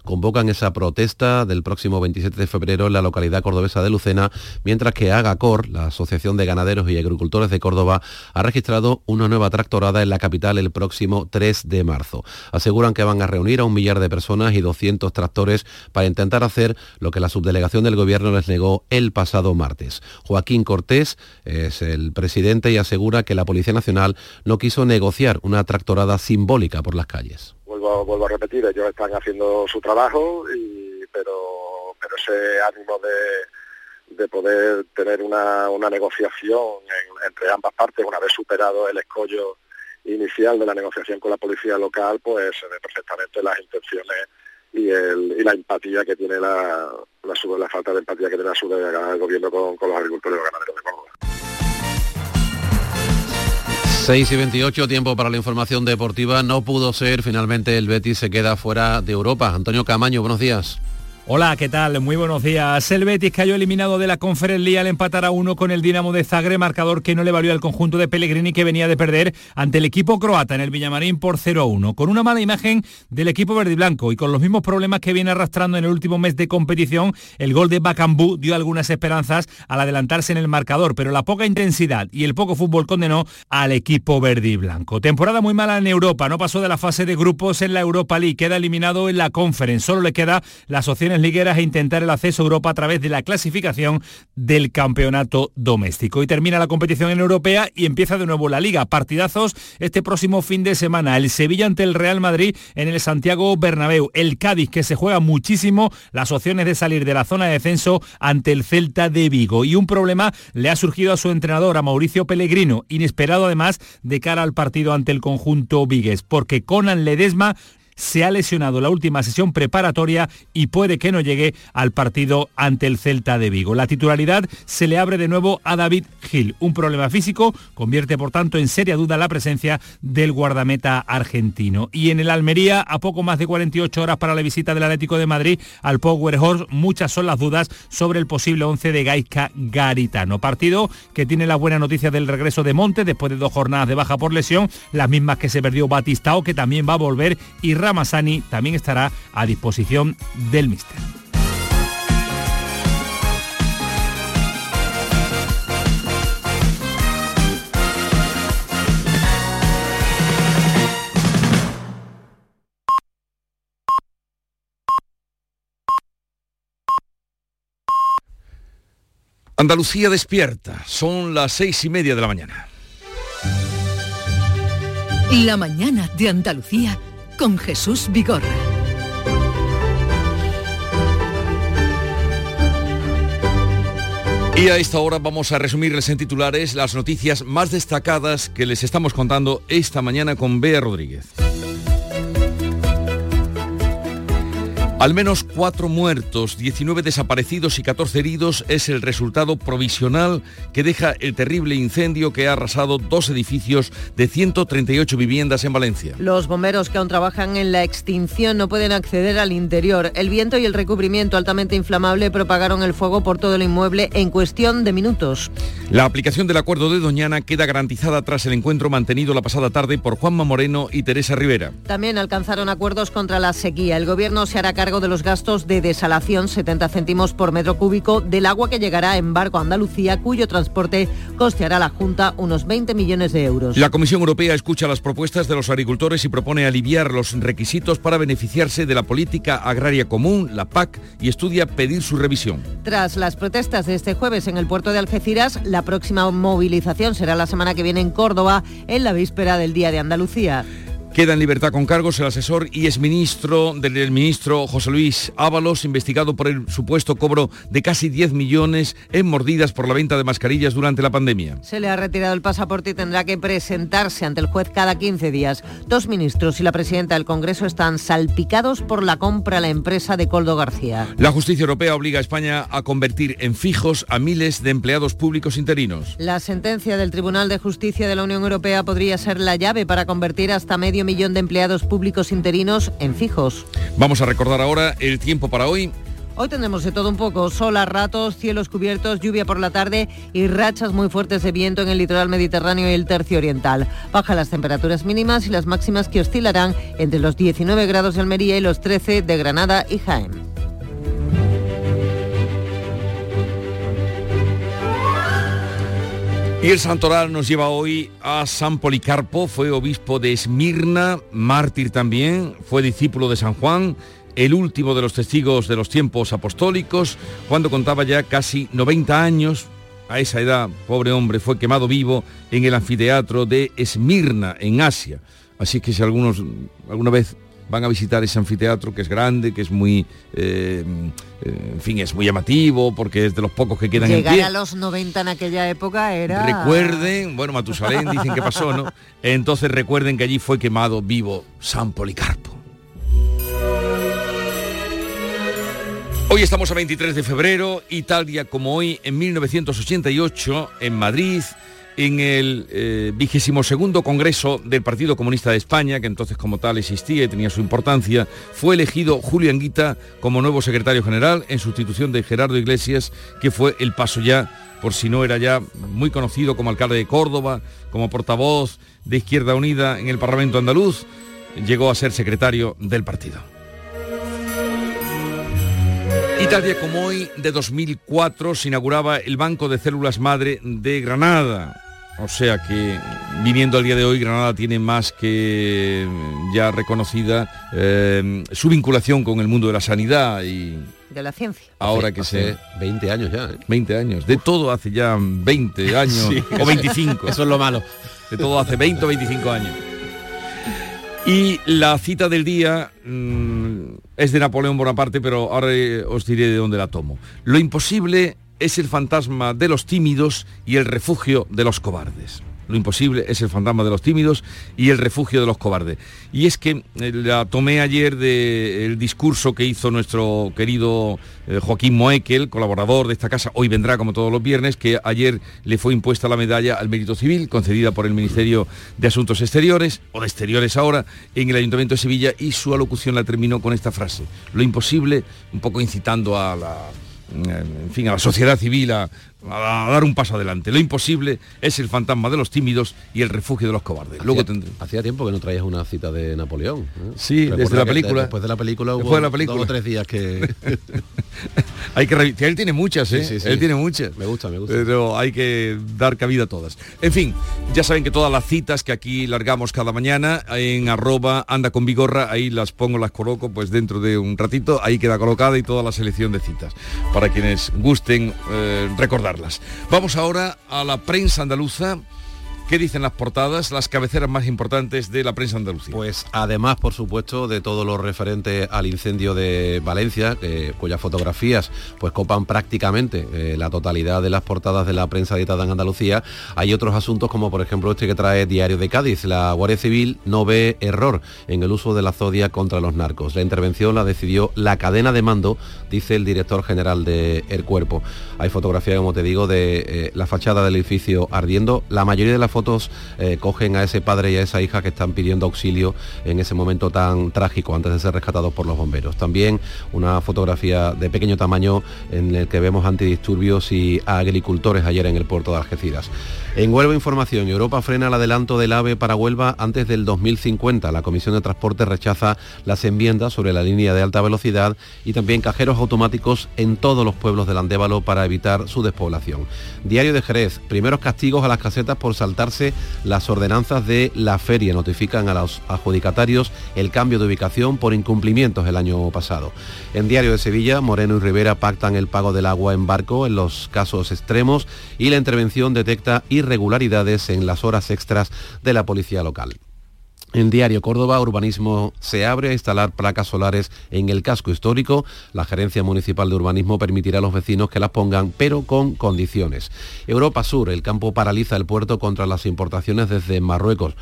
convocan esa protesta del próximo 27 de febrero en la localidad cordobesa de Lucena, mientras que Agacor, la Asociación de Ganaderos y Agricultores de Córdoba, ha registrado una nueva tractorada en la capital el próximo 3 de marzo. Aseguran que van a reunir a un millar de personas y 200 tractores para intentar hacer lo que la subdelegación del gobierno les negó el pasado martes. Joaquín Cortés es el presidente y asegura que la Policía Nacional no quiso negociar una tractorada simbólica por las calles vuelvo, a repetir, ellos están haciendo su trabajo, y, pero, ese ánimo de, de poder tener una, una negociación entre ambas partes, una vez superado el escollo inicial de la negociación con la policía local, pues se ve perfectamente las intenciones y, el, y la empatía que tiene la, la, la falta de empatía que tiene la del gobierno con, con los agricultores ganaderos de Córdoba. 6 y 28, tiempo para la información deportiva. No pudo ser, finalmente el Betis se queda fuera de Europa. Antonio Camaño, buenos días. Hola, ¿qué tal? Muy buenos días. El Betis cayó eliminado de la Conference League al empatar a uno con el Dinamo de Zagreb, marcador que no le valió al conjunto de Pellegrini que venía de perder ante el equipo croata en el Villamarín por 0-1. Con una mala imagen del equipo verde y blanco y con los mismos problemas que viene arrastrando en el último mes de competición, el gol de Bacambú dio algunas esperanzas al adelantarse en el marcador, pero la poca intensidad y el poco fútbol condenó al equipo verde y blanco. Temporada muy mala en Europa, no pasó de la fase de grupos en la Europa League, queda eliminado en la Conference, solo le queda las opciones ligueras e intentar el acceso a Europa a través de la clasificación del campeonato doméstico. Y termina la competición en europea y empieza de nuevo la liga. Partidazos este próximo fin de semana. El Sevilla ante el Real Madrid en el Santiago Bernabéu. El Cádiz que se juega muchísimo las opciones de salir de la zona de descenso ante el Celta de Vigo. Y un problema le ha surgido a su entrenador, a Mauricio Pellegrino, inesperado además de cara al partido ante el conjunto Vigues, porque Conan Ledesma se ha lesionado la última sesión preparatoria y puede que no llegue al partido ante el Celta de Vigo. La titularidad se le abre de nuevo a David Gil. Un problema físico convierte por tanto en seria duda la presencia del guardameta argentino. Y en el Almería, a poco más de 48 horas para la visita del Atlético de Madrid al Power Horse, muchas son las dudas sobre el posible 11 de Gaisca Garitano. Partido que tiene la buena noticia del regreso de Monte después de dos jornadas de baja por lesión, las mismas que se perdió Batistao, que también va a volver, y Masani también estará a disposición del míster. Andalucía despierta, son las seis y media de la mañana. La mañana de Andalucía con Jesús Vigorra. Y a esta hora vamos a resumirles en titulares las noticias más destacadas que les estamos contando esta mañana con Bea Rodríguez. Al menos cuatro muertos, 19 desaparecidos y 14 heridos es el resultado provisional que deja el terrible incendio que ha arrasado dos edificios de 138 viviendas en Valencia. Los bomberos que aún trabajan en la extinción no pueden acceder al interior. El viento y el recubrimiento altamente inflamable propagaron el fuego por todo el inmueble en cuestión de minutos. La aplicación del acuerdo de Doñana queda garantizada tras el encuentro mantenido la pasada tarde por Juanma Moreno y Teresa Rivera. También alcanzaron acuerdos contra la sequía. El gobierno se hará cargo de los gastos de desalación, 70 céntimos por metro cúbico, del agua que llegará en barco a Andalucía, cuyo transporte costeará a la Junta unos 20 millones de euros. La Comisión Europea escucha las propuestas de los agricultores y propone aliviar los requisitos para beneficiarse de la política agraria común, la PAC, y estudia pedir su revisión. Tras las protestas de este jueves en el puerto de Algeciras, la próxima movilización será la semana que viene en Córdoba, en la víspera del Día de Andalucía. Queda en libertad con cargos el asesor y exministro del ministro José Luis Ábalos, investigado por el supuesto cobro de casi 10 millones en mordidas por la venta de mascarillas durante la pandemia. Se le ha retirado el pasaporte y tendrá que presentarse ante el juez cada 15 días. Dos ministros y la presidenta del Congreso están salpicados por la compra a la empresa de Coldo García. La justicia europea obliga a España a convertir en fijos a miles de empleados públicos interinos. La sentencia del Tribunal de Justicia de la Unión Europea podría ser la llave para convertir hasta medio millón de empleados públicos interinos en fijos. Vamos a recordar ahora el tiempo para hoy. Hoy tendremos de todo un poco, sol a ratos, cielos cubiertos, lluvia por la tarde y rachas muy fuertes de viento en el litoral mediterráneo y el tercio oriental. Bajan las temperaturas mínimas y las máximas que oscilarán entre los 19 grados de Almería y los 13 de Granada y Jaén. Y el santoral nos lleva hoy a San Policarpo, fue obispo de Esmirna, mártir también, fue discípulo de San Juan, el último de los testigos de los tiempos apostólicos, cuando contaba ya casi 90 años, a esa edad, pobre hombre, fue quemado vivo en el anfiteatro de Esmirna, en Asia. Así que si algunos alguna vez van a visitar ese anfiteatro que es grande, que es muy, eh, eh, en fin, es muy llamativo porque es de los pocos que quedan Llegar en pie. a los 90 en aquella época era... Recuerden, bueno, Matusalén dicen que pasó, ¿no? Entonces recuerden que allí fue quemado vivo San Policarpo. Hoy estamos a 23 de febrero y tal día como hoy, en 1988, en Madrid, en el eh, vigésimo segundo Congreso del Partido Comunista de España, que entonces como tal existía y tenía su importancia, fue elegido Julio Anguita como nuevo secretario general en sustitución de Gerardo Iglesias, que fue el paso ya, por si no era ya muy conocido como alcalde de Córdoba, como portavoz de Izquierda Unida en el Parlamento andaluz, llegó a ser secretario del partido. Y tal día como hoy, de 2004, se inauguraba el Banco de Células Madre de Granada. O sea que viniendo al día de hoy, Granada tiene más que ya reconocida eh, su vinculación con el mundo de la sanidad y de la ciencia. Ahora que Hace se 20 años ya. ¿eh? 20 años, de todo hace ya 20 años Sí. o 25. Eso es lo malo. De todo hace 20 o 25 años. Y la cita del día mm, es de Napoleón Bonaparte, pero ahora eh, os diré de dónde la tomo. Lo imposible es el fantasma de los tímidos y el refugio de los cobardes. Lo imposible es el fantasma de los tímidos y el refugio de los cobardes. Y es que eh, la tomé ayer del discurso que hizo nuestro querido eh, Joaquín Moekel, colaborador de esta casa, hoy vendrá como todos los viernes, que ayer le fue impuesta la medalla al mérito civil, concedida por el Ministerio de Asuntos Exteriores, o de Exteriores ahora, en el Ayuntamiento de Sevilla, y su alocución la terminó con esta frase. Lo imposible, un poco incitando a la en fin, a la sociedad civil a dar un paso adelante. Lo imposible es el fantasma de los tímidos y el refugio de los cobardes. Luego Hacía- tendré. Hacía tiempo que no traías una cita de Napoleón. ¿eh? Sí, Recuerda desde la película. Después de la película hubo Después de la película. dos o tres días que... Hay que revi- Él tiene muchas, ¿eh? Sí, sí, sí. Él tiene muchas. Me gusta, me gusta. Pero hay que dar cabida a todas. En fin, ya saben que todas las citas que aquí largamos cada mañana en arroba anda con vigorra, ahí las pongo, las coloco pues dentro de un ratito, ahí queda colocada y toda la selección de citas, para quienes gusten eh, Vamos ahora a la prensa andaluza. ¿Qué dicen las portadas, las cabeceras más importantes de la prensa andalucía? Pues además, por supuesto, de todo lo referente al incendio de Valencia, que- cuyas fotografías pues copan prácticamente eh, la totalidad de las portadas de la prensa editada en Andalucía, hay otros asuntos como por ejemplo este que trae Diario de Cádiz. La Guardia Civil no ve error en el uso de la zodia contra los narcos. La intervención la decidió la cadena de mando, dice el director general de El Cuerpo. Hay fotografía, como te digo, de eh, la fachada del edificio ardiendo. La mayoría de las eh, cogen a ese padre y a esa hija que están pidiendo auxilio en ese momento tan trágico antes de ser rescatados por los bomberos. También una fotografía de pequeño tamaño en el que vemos antidisturbios y agricultores ayer en el puerto de Algeciras. En Huelva Información, Europa frena el adelanto del AVE para Huelva antes del 2050. La Comisión de Transporte rechaza las enmiendas sobre la línea de alta velocidad y también cajeros automáticos en todos los pueblos del Andévalo para evitar su despoblación. Diario de Jerez, primeros castigos a las casetas por las ordenanzas de la feria. Notifican a los adjudicatarios el cambio de ubicación por incumplimientos el año pasado. En Diario de Sevilla, Moreno y Rivera pactan el pago del agua en barco en los casos extremos y la intervención detecta irregularidades en las horas extras de la policía local. En Diario Córdoba, Urbanismo se abre a instalar placas solares en el casco histórico. La Gerencia Municipal de Urbanismo permitirá a los vecinos que las pongan, pero con condiciones. Europa Sur, el campo paraliza el puerto contra las importaciones desde Marruecos.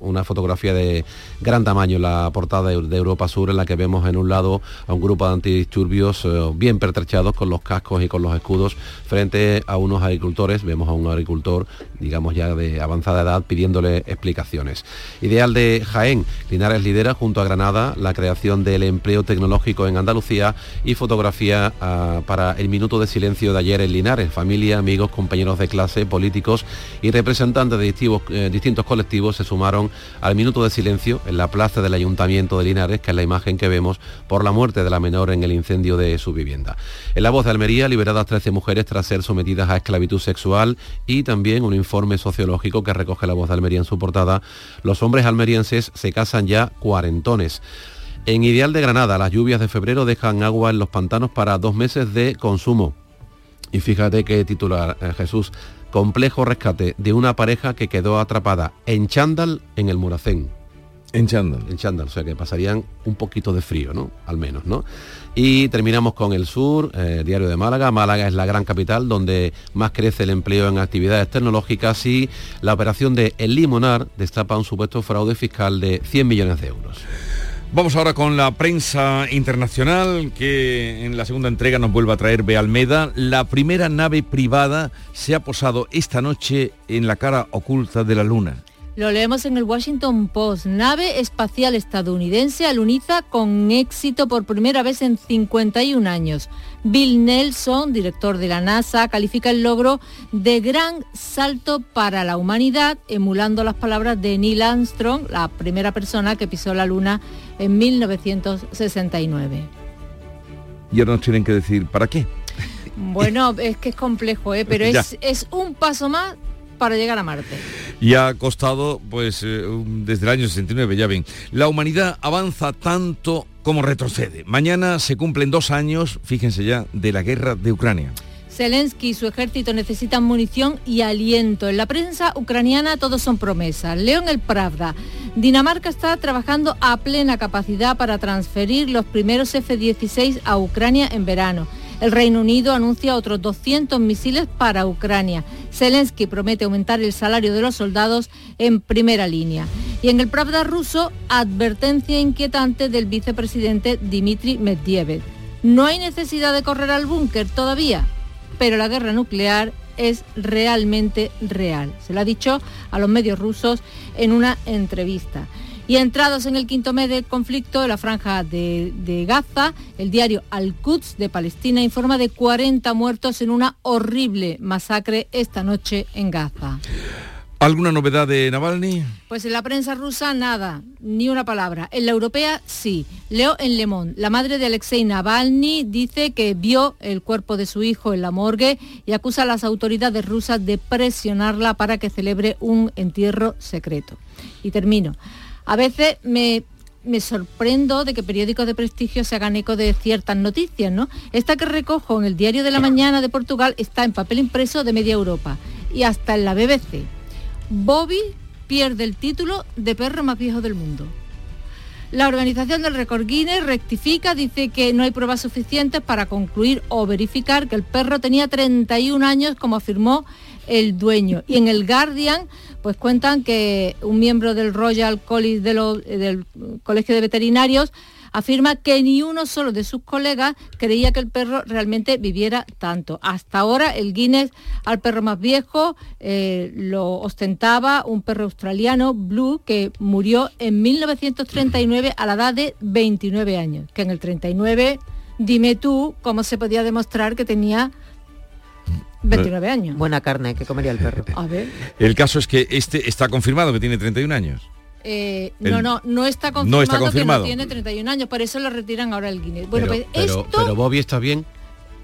Una, fotografía de gran tamaño en la portada de Europa Sur, en la que vemos en un lado a un grupo de antidisturbios eh, bien pertrechados con los cascos y con los escudos frente a unos agricultores. Vemos a un agricultor, digamos ya de avanzada edad, pidiéndole explicaciones. Ideal de Jaén, Linares lidera junto a Granada la creación del empleo tecnológico en Andalucía y fotografía ah, para el minuto de silencio de ayer en Linares. Familia, amigos, compañeros de clase, políticos y representantes de distintos, eh, distintos colectivos se sumaron al minuto de silencio en la plaza del Ayuntamiento de Linares, que es la imagen que vemos por la muerte de la menor en el incendio de su vivienda. En la voz de Almería, liberadas 13 mujeres tras ser sometidas a esclavitud sexual y también un informe sociológico que recoge la voz de Almería en su portada. Los hombres almerienses se casan ya cuarentones. En Ideal de Granada, las lluvias de febrero dejan agua en los pantanos para dos meses de consumo. Y fíjate que titular, eh, Jesús, complejo rescate de una pareja que quedó atrapada en chándal en el Muracén. En chándal. En chándal, o sea que pasarían un poquito de frío, ¿no? Al menos, ¿no? Y terminamos con el sur, eh, Diario de Málaga. Málaga es la gran capital donde más crece el empleo en actividades tecnológicas y la operación de El Limonar destapa un supuesto fraude fiscal de 100 millones de euros. Vamos ahora con la prensa internacional que en la segunda entrega nos vuelve a traer Bealmeda. La primera nave privada se ha posado esta noche en la cara oculta de la Luna. Lo leemos en el Washington Post. Nave espacial estadounidense aluniza con éxito por primera vez en 51 años. Bill Nelson, director de la NASA, califica el logro de gran salto para la humanidad, emulando las palabras de Neil Armstrong, la primera persona que pisó la Luna en 1969. Y ahora nos tienen que decir, ¿para qué? Bueno, es que es complejo, ¿eh? pero es, es un paso más para llegar a Marte. Y ha costado, pues, eh, desde el año 69, ya ven. La humanidad avanza tanto como retrocede. Mañana se cumplen dos años, fíjense ya, de la guerra de Ucrania. Zelensky y su ejército necesitan munición y aliento. En la prensa ucraniana todos son promesas. Leo en el Pravda. Dinamarca está trabajando a plena capacidad para transferir los primeros F-16 a Ucrania en verano. El Reino Unido anuncia otros 200 misiles para Ucrania. Zelensky promete aumentar el salario de los soldados en primera línea. Y en el Pravda ruso, advertencia inquietante del vicepresidente Dmitry Medvedev. No hay necesidad de correr al búnker todavía pero la guerra nuclear es realmente real. Se lo ha dicho a los medios rusos en una entrevista. Y entrados en el quinto mes del conflicto de la franja de, de, Gaza, el diario Al-Quds de Palestina informa de 40 muertos en una horrible masacre esta noche en Gaza. ¿Alguna novedad de Navalny? Pues en la prensa rusa nada, ni una palabra. En la europea sí. Leo en Le Monde. La madre de Alexei Navalny dice que vio el cuerpo de su hijo en la morgue y acusa a las autoridades rusas de presionarla para que celebre un entierro secreto. Y termino. A veces me me sorprendo de que periódicos de prestigio se hagan eco de ciertas noticias, ¿no? Esta que recojo en el Diario de la Mañana de Portugal está en papel impreso de media Europa y hasta en la BBC. Bobby pierde el título de perro más viejo del mundo. La organización del récord Guinness rectifica, dice que no hay pruebas suficientes para concluir o verificar que el perro tenía 31 años, como afirmó el dueño. Y en el Guardian, pues cuentan que un miembro del Royal College del Colegio de Veterinarios afirma que ni uno solo de sus colegas creía que el perro realmente viviera tanto. Hasta ahora el Guinness al perro más viejo eh, lo ostentaba un perro australiano, Blue, que murió en 1939 a la edad de 29 años, que en el 39, dime tú cómo se podía demostrar que tenía 29 años. Buena carne que comería el perro. A ver. El caso es que este está confirmado que tiene 31 años. Eh, no, no, no está confirmado, no está confirmado que no tiene 31 años, por eso lo retiran ahora el Guinness. Bueno, pero, pues esto... pero Bobby está bien.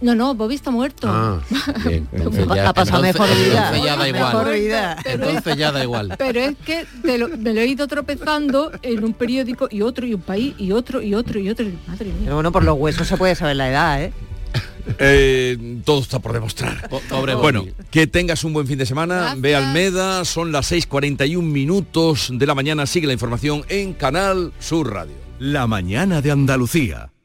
No, no, Bobby está muerto. Ah, bien. ha pasado mejor vida. Entonces ya da igual. Vida. entonces ya da igual. Pero es que lo, me lo he ido tropezando en un periódico y otro y un país y otro y otro y otro. Madre mía. Pero bueno, por los huesos se puede saber la edad, ¿eh? Eh, todo está por demostrar. Pobre bueno, que tengas un buen fin de semana. Ve Almeda, son las 6.41 minutos de la mañana. Sigue la información en Canal Sur Radio. La mañana de Andalucía.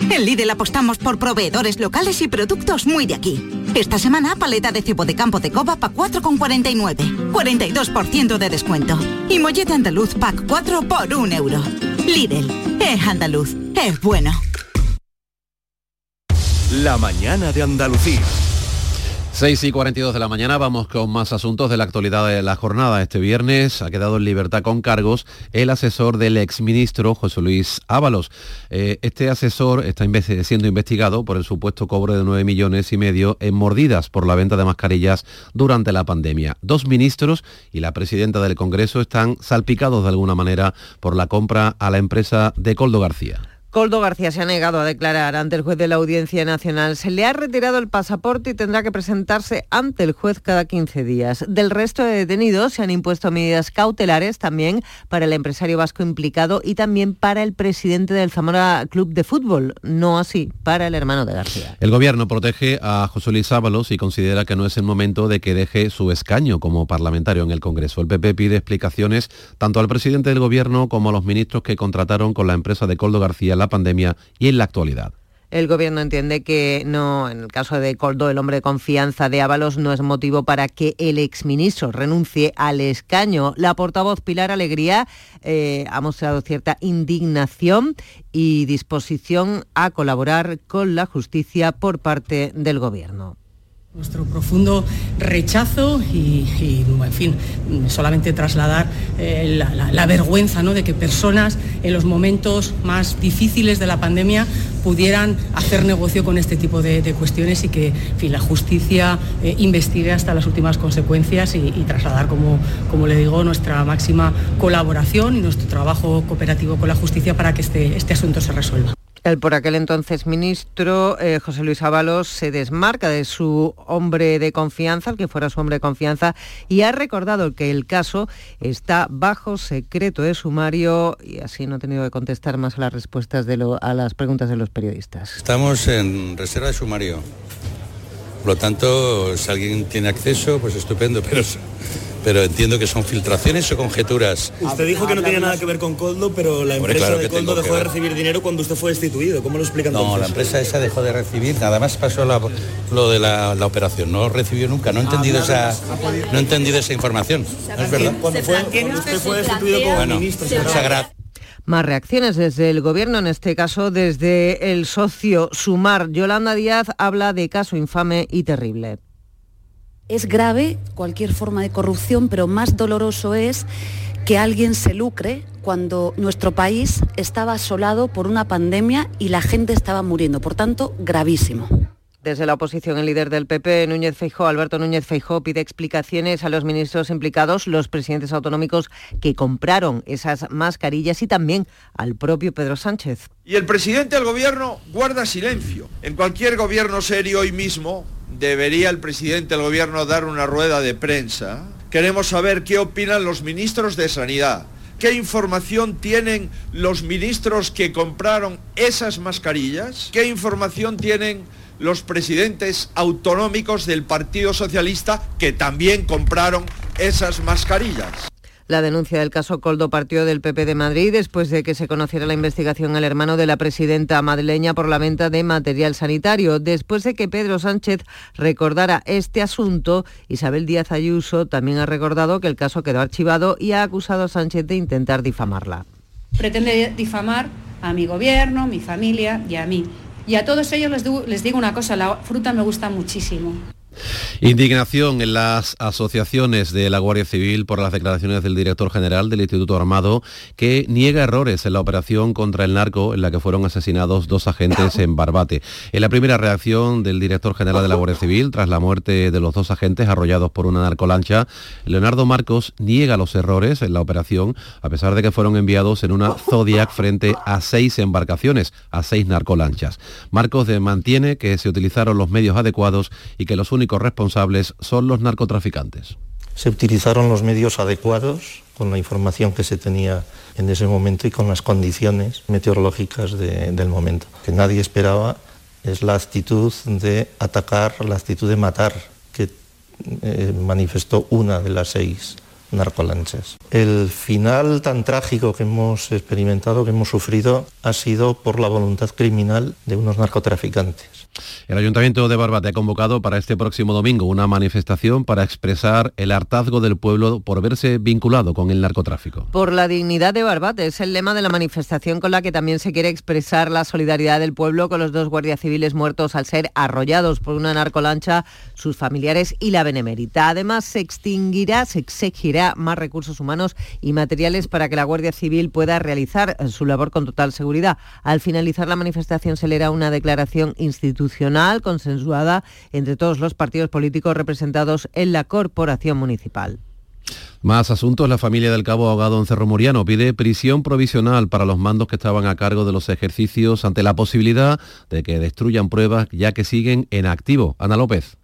En Lidl apostamos por proveedores locales y productos muy de aquí. Esta semana, paleta de cebo de campo de coba pa 4,49. 42% de descuento. Y mollete andaluz pack 4 por 1 euro. Lidl, es andaluz, es bueno. La mañana de Andalucía. 6 y 42 de la mañana vamos con más asuntos de la actualidad de la jornada. Este viernes ha quedado en libertad con cargos el asesor del exministro José Luis Ábalos. Eh, este asesor está siendo investigado por el supuesto cobro de 9 millones y medio en mordidas por la venta de mascarillas durante la pandemia. Dos ministros y la presidenta del Congreso están salpicados de alguna manera por la compra a la empresa de Coldo García. Coldo García se ha negado a declarar ante el juez de la Audiencia Nacional. Se le ha retirado el pasaporte y tendrá que presentarse ante el juez cada 15 días. Del resto de detenidos se han impuesto medidas cautelares también para el empresario vasco implicado y también para el presidente del Zamora Club de Fútbol, no así para el hermano de García. El gobierno protege a José Luis Ábalos y considera que no es el momento de que deje su escaño como parlamentario en el Congreso. El PP pide explicaciones tanto al presidente del gobierno como a los ministros que contrataron con la empresa de Coldo García la pandemia y en la actualidad. El gobierno entiende que no, en el caso de Coldo, el hombre de confianza de Ábalos, no es motivo para que el exministro renuncie al escaño. La portavoz Pilar Alegría eh, ha mostrado cierta indignación y disposición a colaborar con la justicia por parte del gobierno. Nuestro profundo rechazo y, en fin, solamente trasladar eh, la, vergüenza ¿no? de que personas en los momentos más difíciles de la pandemia pudieran hacer negocio con este tipo de, cuestiones y que en fin, la justicia eh, investigue hasta las últimas consecuencias y, trasladar, como, como le digo, nuestra máxima colaboración y nuestro trabajo cooperativo con la justicia para que este, este asunto se resuelva. El por aquel entonces ministro eh, José Luis Ábalos se desmarca de su hombre de confianza, el que fuera su hombre de confianza, y ha recordado que el caso está bajo secreto de sumario y así no ha tenido que contestar más a las respuestas a las preguntas de los periodistas. Estamos en reserva de sumario. Por lo tanto, si alguien tiene acceso, pues estupendo, pero pero entiendo que son filtraciones o conjeturas. Usted dijo que no tenía nada que ver con Coldo, pero la empresa de Coldo dejó de recibir dinero cuando usted fue destituido. ¿Cómo lo explican No, la empresa esa dejó de recibir, nada más pasó lo de la, operación, no recibió nunca, no he entendido esa, no he entendido esa información. es verdad? Cuando, usted fue destituido como ministro, más reacciones desde el gobierno, en este caso desde el socio Sumar. Yolanda Díaz habla de caso infame y terrible. Es grave cualquier forma de corrupción, pero más doloroso es que alguien se lucre cuando nuestro país estaba asolado por una pandemia y la gente estaba muriendo. Por tanto, gravísimo. Desde la oposición, el líder del PP, Núñez Feijó, Alberto Núñez Feijó, pide explicaciones a los ministros implicados, los presidentes autonómicos que compraron esas mascarillas y también al propio Pedro Sánchez. Y el presidente del gobierno guarda silencio. En cualquier gobierno serio hoy mismo debería el presidente del gobierno dar una rueda de prensa. Queremos saber qué opinan los ministros de Sanidad. ¿Qué información tienen los ministros que compraron esas mascarillas? ¿Qué información tienen los presidentes autonómicos del Partido Socialista que también compraron esas mascarillas? La denuncia del caso Coldo partió del PP de Madrid después de que se conociera la investigación al hermano de la presidenta madrileña por la venta de material sanitario. Después de que Pedro Sánchez recordara este asunto, Isabel Díaz Ayuso también ha recordado que el caso quedó archivado y ha acusado a Sánchez de intentar difamarla. Pretende difamar a mi gobierno, mi familia y a mí. Y a todos ellos les, les digo una cosa, la fruta me gusta muchísimo. Indignación en las asociaciones de la Guardia Civil por las declaraciones del director general del Instituto Armado que niega errores en la operación contra el narco en la que fueron asesinados dos agentes en Barbate. En la primera reacción del director general de la Guardia Civil tras la muerte de los dos agentes arrollados por una narcolancha, Leonardo Marcos niega los errores en la operación a pesar de que fueron enviados en una Zodiac frente a seis embarcaciones, a seis narcolanchas. Marcos mantiene que se utilizaron los medios adecuados y que los únicos responsables son los narcotraficantes. Se utilizaron los medios adecuados con la información que se tenía en ese momento y con las condiciones meteorológicas del momento. Que nadie esperaba es la actitud de atacar, la actitud de matar que eh, manifestó una de las seis narcolanchas. El final tan trágico que hemos experimentado, que hemos sufrido, ha sido por la voluntad criminal de unos narcotraficantes. El Ayuntamiento de Barbate ha convocado para este próximo domingo una manifestación para expresar el hartazgo del pueblo por verse vinculado con el narcotráfico. Por la dignidad de Barbate es el lema de la manifestación con la que también se quiere expresar la solidaridad del pueblo con los dos guardias civiles muertos al ser arrollados por una narcolancha, sus familiares y la benemérita. Además, se extinguirá, se exigirá más recursos humanos y materiales para que la Guardia Civil pueda realizar su labor con total seguridad. Al finalizar la manifestación se leerá una declaración institucional consensuada entre todos los partidos políticos representados en la corporación municipal. Más asuntos. La familia del cabo ahogado en Cerro Moriano pide prisión provisional para los mandos que estaban a cargo de los ejercicios ante la posibilidad de que destruyan pruebas ya que siguen en activo. Ana López.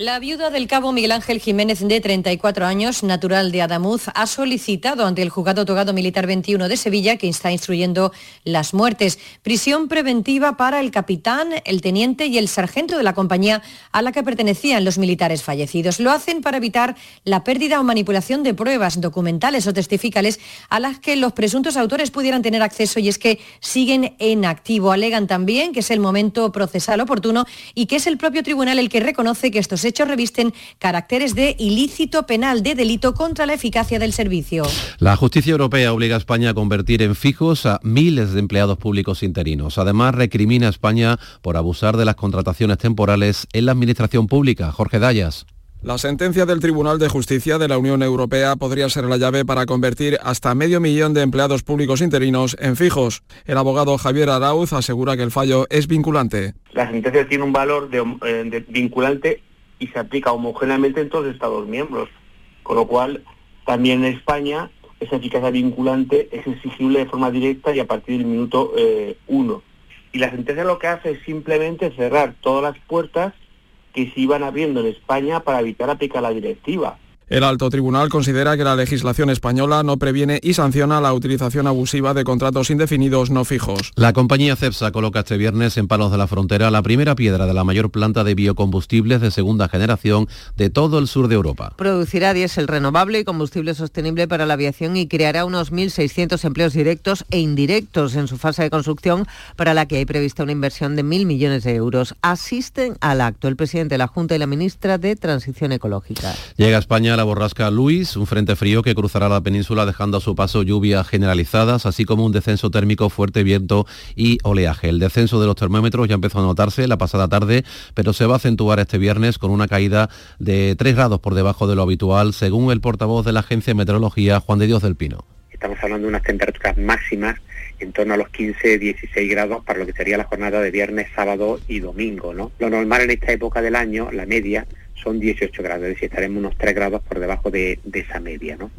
La viuda del cabo Miguel Ángel Jiménez, de 34 años, natural de Adamuz, ha solicitado ante el juzgado togado militar 21 de Sevilla, que está instruyendo las muertes, prisión preventiva para el capitán, el teniente y el sargento de la compañía a la que pertenecían los militares fallecidos. Lo hacen para evitar la pérdida o manipulación de pruebas documentales o testificales a las que los presuntos autores pudieran tener acceso y es que siguen en activo. Alegan también que es el momento procesal oportuno y que es el propio tribunal el que reconoce que estos hechos revisten caracteres de ilícito penal, de delito contra la eficacia del servicio. La justicia europea obliga a España a convertir en fijos a miles de empleados públicos interinos. Además, recrimina a España por abusar de las contrataciones temporales en la administración pública. Jorge Dayas. La sentencia del Tribunal de Justicia de la Unión Europea podría ser la llave para convertir hasta medio millón de empleados públicos interinos en fijos. El abogado Javier Arauz asegura que el fallo es vinculante. La sentencia tiene un valor de, vinculante y se aplica homogéneamente en todos los Estados miembros, con lo cual también en España esa eficacia vinculante es exigible de forma directa y a partir del minuto eh, uno. Y la sentencia lo que hace es simplemente cerrar todas las puertas que se iban abriendo en España para evitar aplicar la directiva. El alto tribunal considera que la legislación española no previene y sanciona la utilización abusiva de contratos indefinidos no fijos. La compañía CEPSA coloca este viernes en Palos de la Frontera la primera piedra de la mayor planta de biocombustibles de segunda generación de todo el sur de Europa. Producirá diésel renovable y combustible sostenible para la aviación y creará unos 1.600 empleos directos e indirectos en su fase de construcción para la que hay prevista una inversión de 1.000 millones de euros. Asisten al acto el presidente de la Junta y la ministra de Transición Ecológica. Llega a España la borrasca Luis, un frente frío que cruzará la península dejando a su paso lluvias generalizadas, así como un descenso térmico, fuerte viento y oleaje. El descenso de los termómetros ya empezó a notarse la pasada tarde, pero se va a acentuar este viernes con una caída de 3 grados por debajo de lo habitual, según el portavoz de la Agencia de Meteorología, Juan de Dios del Pino. Estamos hablando de unas temperaturas máximas en torno a los 15-16 grados para lo que sería la jornada de viernes, sábado y domingo. ¿no? Lo normal en esta época del año, la media, son 18 grados, es decir, estaremos unos 3 grados por debajo de, esa media. ¿no?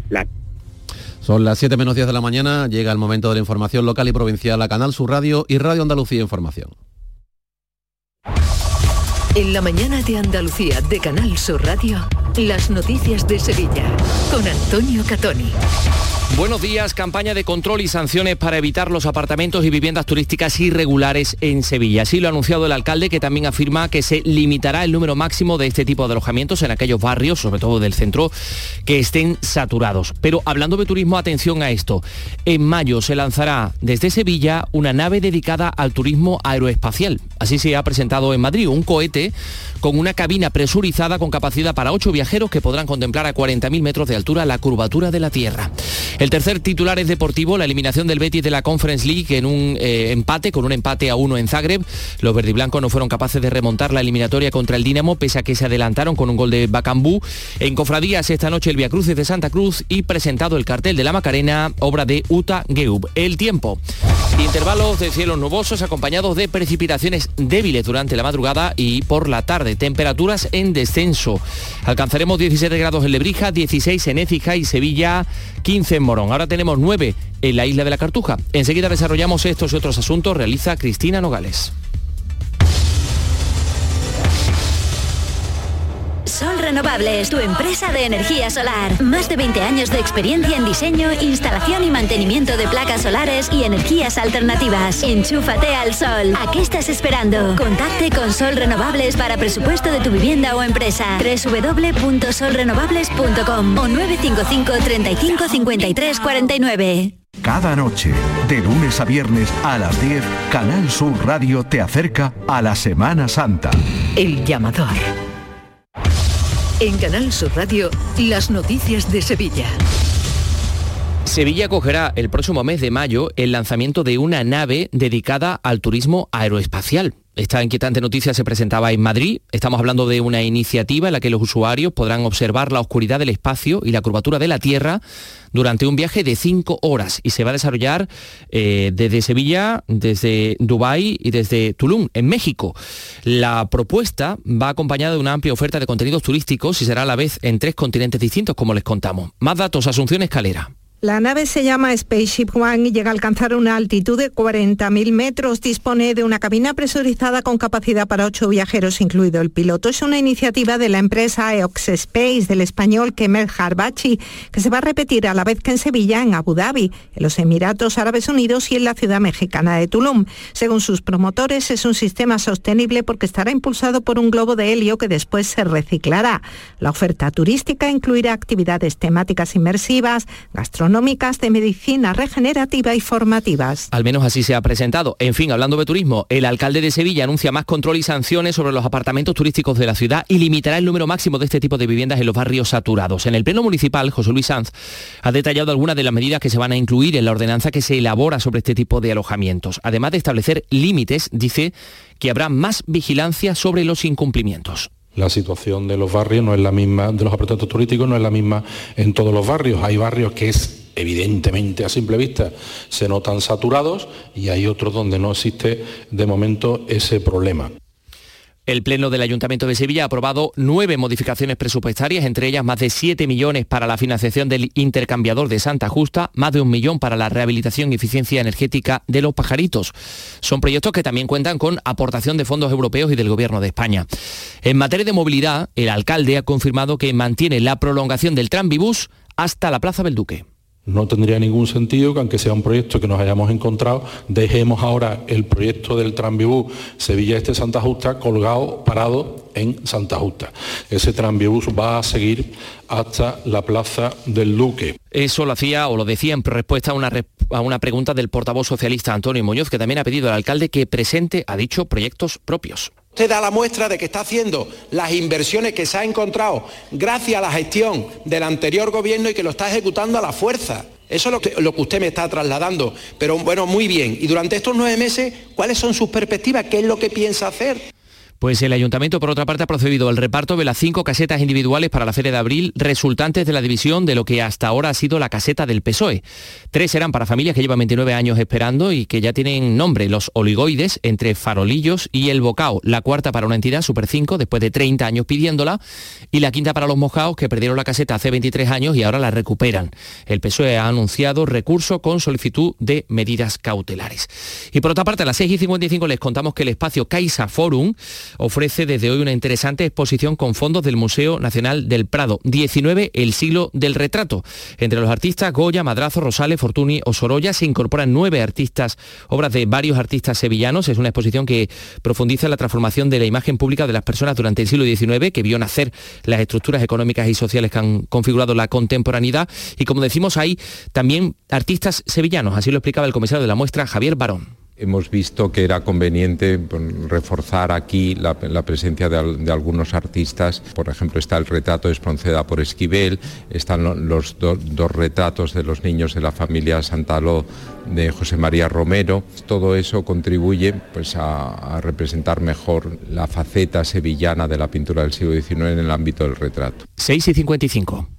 Son las 7 menos 10 de la mañana, llega el momento de la información local y provincial a Canal Sur Radio y Radio Andalucía Información. En la mañana de Andalucía de Canal Sur Radio, las noticias de Sevilla con Antonio Catoni. Buenos días, campaña de control y sanciones para evitar los apartamentos y viviendas turísticas irregulares en Sevilla. Así lo ha anunciado el alcalde que también afirma que se limitará el número máximo de este tipo de alojamientos en aquellos barrios, sobre todo del centro, que estén saturados. Pero hablando de turismo, atención a esto. En mayo se lanzará desde Sevilla una nave dedicada al turismo aeroespacial. Así se ha presentado en Madrid un cohete con una cabina presurizada con capacidad para ocho viajeros que podrán contemplar a 40.000 metros de altura la curvatura de la Tierra. El tercer titular es deportivo, la eliminación del Betis de la Conference League en un eh, empate, con un empate a uno en Zagreb. Los verdiblancos no fueron capaces de remontar la eliminatoria contra el Dinamo, pese a que se adelantaron con un gol de Bacambú. En Cofradías esta noche el Via Cruces de Santa Cruz y presentado el cartel de la Macarena, obra de Uta Geub. El tiempo. Intervalos de cielos nubosos acompañados de precipitaciones débiles durante la madrugada y por la tarde. Temperaturas en descenso. Alcanzaremos 17 grados en Lebrija, 16 en Écija y Sevilla, 15 en Morón. Ahora tenemos 9 en la isla de la Cartuja. Enseguida desarrollamos estos y otros asuntos. Realiza Cristina Nogales. Renovables, tu empresa de energía solar. Más de 20 años de experiencia en diseño, instalación y mantenimiento de placas solares y energías alternativas. Enchúfate al sol. ¿A qué estás esperando? Contacte con Sol Renovables para presupuesto de tu vivienda o empresa. www.solrenovables.com o 955 35 53 49. Cada noche, de lunes a viernes a las 10, Canal Sur Radio te acerca a la Semana Santa. El llamador. En Canal Sur Radio, las noticias de Sevilla. Sevilla acogerá el próximo mes de mayo el lanzamiento de una nave dedicada al turismo aeroespacial. Esta inquietante noticia se presentaba en Madrid. Estamos hablando de una iniciativa en la que los usuarios podrán observar la oscuridad del espacio y la curvatura de la Tierra durante un viaje de cinco horas y se va a desarrollar eh, desde Sevilla, desde Dubái y desde Tulum, en México. La propuesta va acompañada de una amplia oferta de contenidos turísticos y será a la vez en tres continentes distintos, como les contamos. Más datos, Asunción Escalera. La nave se llama Spaceship One y llega a alcanzar una altitud de 40.000 metros. Dispone de una cabina presurizada con capacidad para ocho viajeros, incluido el piloto. Es una iniciativa de la empresa EOX Space del español Kemal Harbachi, que se va a repetir a la vez que en Sevilla, en Abu Dhabi, en los Emiratos Árabes Unidos y en la ciudad mexicana de Tulum. Según sus promotores, es un sistema sostenible porque estará impulsado por un globo de helio que después se reciclará. La oferta turística incluirá actividades temáticas inmersivas, gastronómicas, de medicina regenerativa y formativas. Al menos así se ha presentado. En fin, hablando de turismo, el alcalde de Sevilla anuncia más control y sanciones sobre los apartamentos turísticos de la ciudad y limitará el número máximo de este tipo de viviendas en los barrios saturados. En el Pleno Municipal, José Luis Sanz ha detallado algunas de las medidas que se van a incluir en la ordenanza que se elabora sobre este tipo de alojamientos. Además de establecer límites, dice que habrá más vigilancia sobre los incumplimientos. la situación de los barrios no es la misma, de los apartamentos turísticos no es la misma en todos los barrios. Hay barrios que es evidentemente a simple vista se notan saturados y hay otros donde no existe de momento ese problema. El Pleno del Ayuntamiento de Sevilla ha aprobado nueve modificaciones presupuestarias, entre ellas más de 7 millones para la financiación del intercambiador de Santa Justa, más de un millón para la rehabilitación y eficiencia energética de los pajaritos. Son proyectos que también cuentan con aportación de fondos europeos y del Gobierno de España. En materia de movilidad, el alcalde ha confirmado que mantiene la prolongación del tranvibús hasta la Plaza del Duque. No tendría ningún sentido que aunque sea un proyecto que nos hayamos encontrado, dejemos ahora el proyecto del tranvibús Sevilla Este Santa Justa colgado, parado en Santa Justa. Ese tranvibús va a seguir hasta la Plaza del Duque. Eso lo hacía o lo decía en respuesta a una, a una pregunta del portavoz socialista Antonio Muñoz, que también ha pedido al alcalde que presente, ha dicho, proyectos propios. Usted da la muestra de que está haciendo las inversiones que se ha encontrado gracias a la gestión del anterior gobierno y que lo está ejecutando a la fuerza. Eso es lo que, lo que, usted me está trasladando. Pero bueno, muy bien. Y durante estos nueve meses, ¿cuáles son sus perspectivas? ¿Qué es lo que piensa hacer? Pues el ayuntamiento, por otra parte, ha procedido al reparto de las cinco casetas individuales para la Feria de Abril, resultantes de la división de lo que hasta ahora ha sido la caseta del PSOE. Tres serán para familias que llevan 29 años esperando y que ya tienen nombre, los oligoides, entre Farolillos y El Bocao. La cuarta para una entidad, Super 5, después de 30 años pidiéndola. Y la quinta para los mojaos, que perdieron la caseta hace 23 años y ahora la recuperan. El PSOE ha anunciado recurso con solicitud de medidas cautelares. Y por otra parte, a las 6 y 55 les contamos que el espacio Caixa Forum ofrece desde hoy una interesante exposición con fondos del Museo Nacional del Prado. 19, el siglo del retrato. Entre los artistas Goya, Madrazo, Rosales, Fortuny o Sorolla se incorporan nueve artistas, obras de varios artistas sevillanos. Es una exposición que profundiza la transformación de la imagen pública de las personas durante el siglo XIX, que vio nacer las estructuras económicas y sociales que han configurado la contemporaneidad. Y como decimos, hay también artistas sevillanos. Así lo explicaba el comisario de la muestra, Javier Barón hemos visto que era conveniente reforzar aquí la, presencia de, algunos artistas. Por ejemplo, está el retrato de Espronceda por Esquivel, están los dos retratos de los niños de la familia Santaló de José María Romero. Todo eso contribuye pues, a, representar mejor la faceta sevillana de la pintura del siglo XIX en el ámbito del retrato. 6 y 55.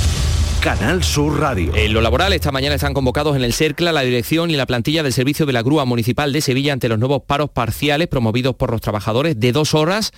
Canal Sur Radio. En lo laboral, esta mañana están convocados en el CERCLA la dirección y la plantilla del servicio de la Grúa Municipal de Sevilla ante los nuevos paros parciales promovidos por los trabajadores de dos horas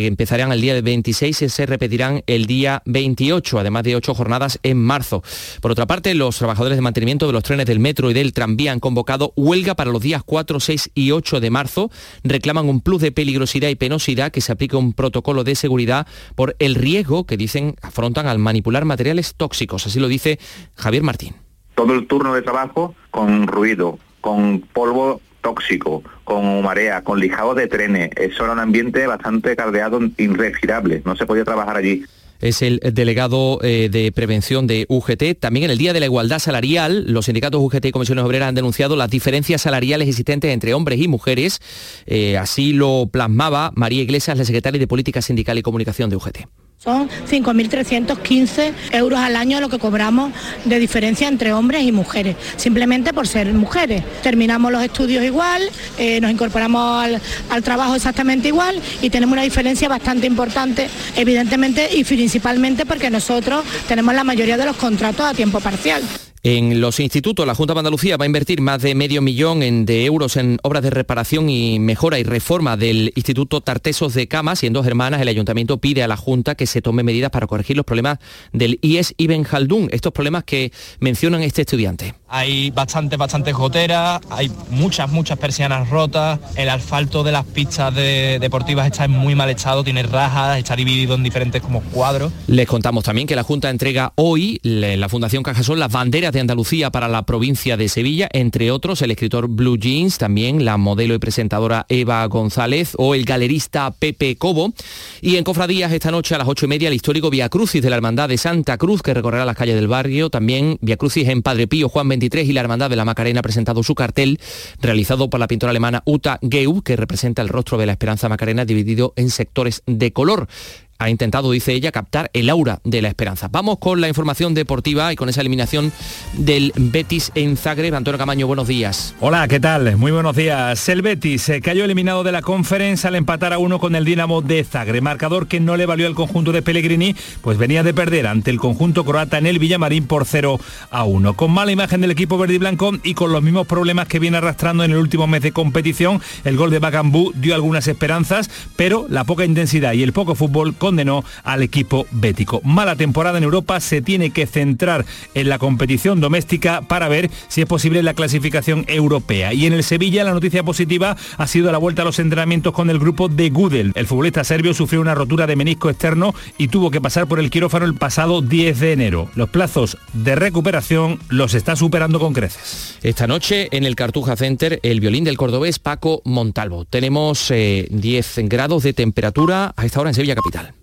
que empezarán el día 26 y se repetirán el día 28, además de ocho jornadas en marzo. Por otra parte, los trabajadores de mantenimiento de los trenes del metro y del tranvía han convocado huelga para los días 4, 6 y 8 de marzo. Reclaman un plus de peligrosidad y penosidad que se aplique un protocolo de seguridad por el riesgo que dicen afrontan al manipular materiales tóxicos. Así lo dice Javier Martín. Todo el turno de trabajo con ruido, con polvo tóxico, con marea, con lijado de trenes. Eso era un ambiente bastante cardeado, irrespirable. No se podía trabajar allí es el delegado eh, de prevención de UGT. También en el Día de la Igualdad Salarial, los sindicatos UGT y Comisiones Obreras han denunciado las diferencias salariales existentes entre hombres y mujeres. Eh, así lo plasmaba María Iglesias, la secretaria de Política Sindical y Comunicación de UGT. Son 5.315 euros al año lo que cobramos de diferencia entre hombres y mujeres, simplemente por ser mujeres. Terminamos los estudios igual, eh, nos incorporamos al, trabajo exactamente igual y tenemos una diferencia bastante importante, evidentemente y principalmente porque nosotros tenemos la mayoría de los contratos a tiempo parcial. En los institutos, la Junta de Andalucía va a invertir más de medio millón de euros en obras de reparación y mejora y reforma del Instituto Tartesos de Camas y en dos hermanas el Ayuntamiento pide a la Junta que se tome medidas para corregir los problemas del IES y Benjaldún, estos problemas que mencionan este estudiante. Hay bastantes, bastantes goteras, hay muchas, muchas persianas rotas, el asfalto de las pistas deportivas está en muy mal estado, tiene rajas, está dividido en diferentes como cuadros. Les contamos también que la Junta entrega hoy la Fundación Cajasol las banderas de Andalucía para la provincia de Sevilla, entre otros el escritor Blue Jeans, también la modelo y presentadora Eva González o el galerista Pepe Cobo. Y en Cofradías esta noche a las ocho y media el histórico Via Crucis de la Hermandad de Santa Cruz que recorrerá las calles del barrio. También Via Crucis en Padre Pío Juan 23 y la Hermandad de la Macarena ha presentado su cartel realizado por la pintora alemana Uta Geu que representa el rostro de la Esperanza Macarena dividido en sectores de color ha intentado, dice ella, captar el aura de la esperanza. Vamos con la información deportiva y con esa eliminación del Betis en Zagreb. Antonio Camaño, buenos días. Hola, ¿qué tal? Muy buenos días. El Betis se cayó eliminado de la conferencia al empatar a uno con el Dinamo de Zagreb, marcador que no le valió al conjunto de Pellegrini, pues venía de perder ante el conjunto croata en el Villamarín por 0 a 1. Con mala imagen del equipo verde y blanco y con los mismos problemas que viene arrastrando en el último mes de competición, el gol de Bagambú dio algunas esperanzas, pero la poca intensidad y el poco fútbol condenó al equipo bético. Mala temporada en Europa, se tiene que centrar en la competición doméstica para ver si es posible la clasificación europea. Y en el Sevilla la noticia positiva ha sido la vuelta a los entrenamientos con el grupo de Gudel. El futbolista serbio sufrió una rotura de menisco externo y tuvo que pasar por el quirófano el pasado 10 de enero. Los plazos de recuperación los está superando con creces. Esta noche en el Cartuja Center el violín del cordobés Paco Montalvo. Tenemos 10 eh, grados de temperatura a esta hora en Sevilla Capital.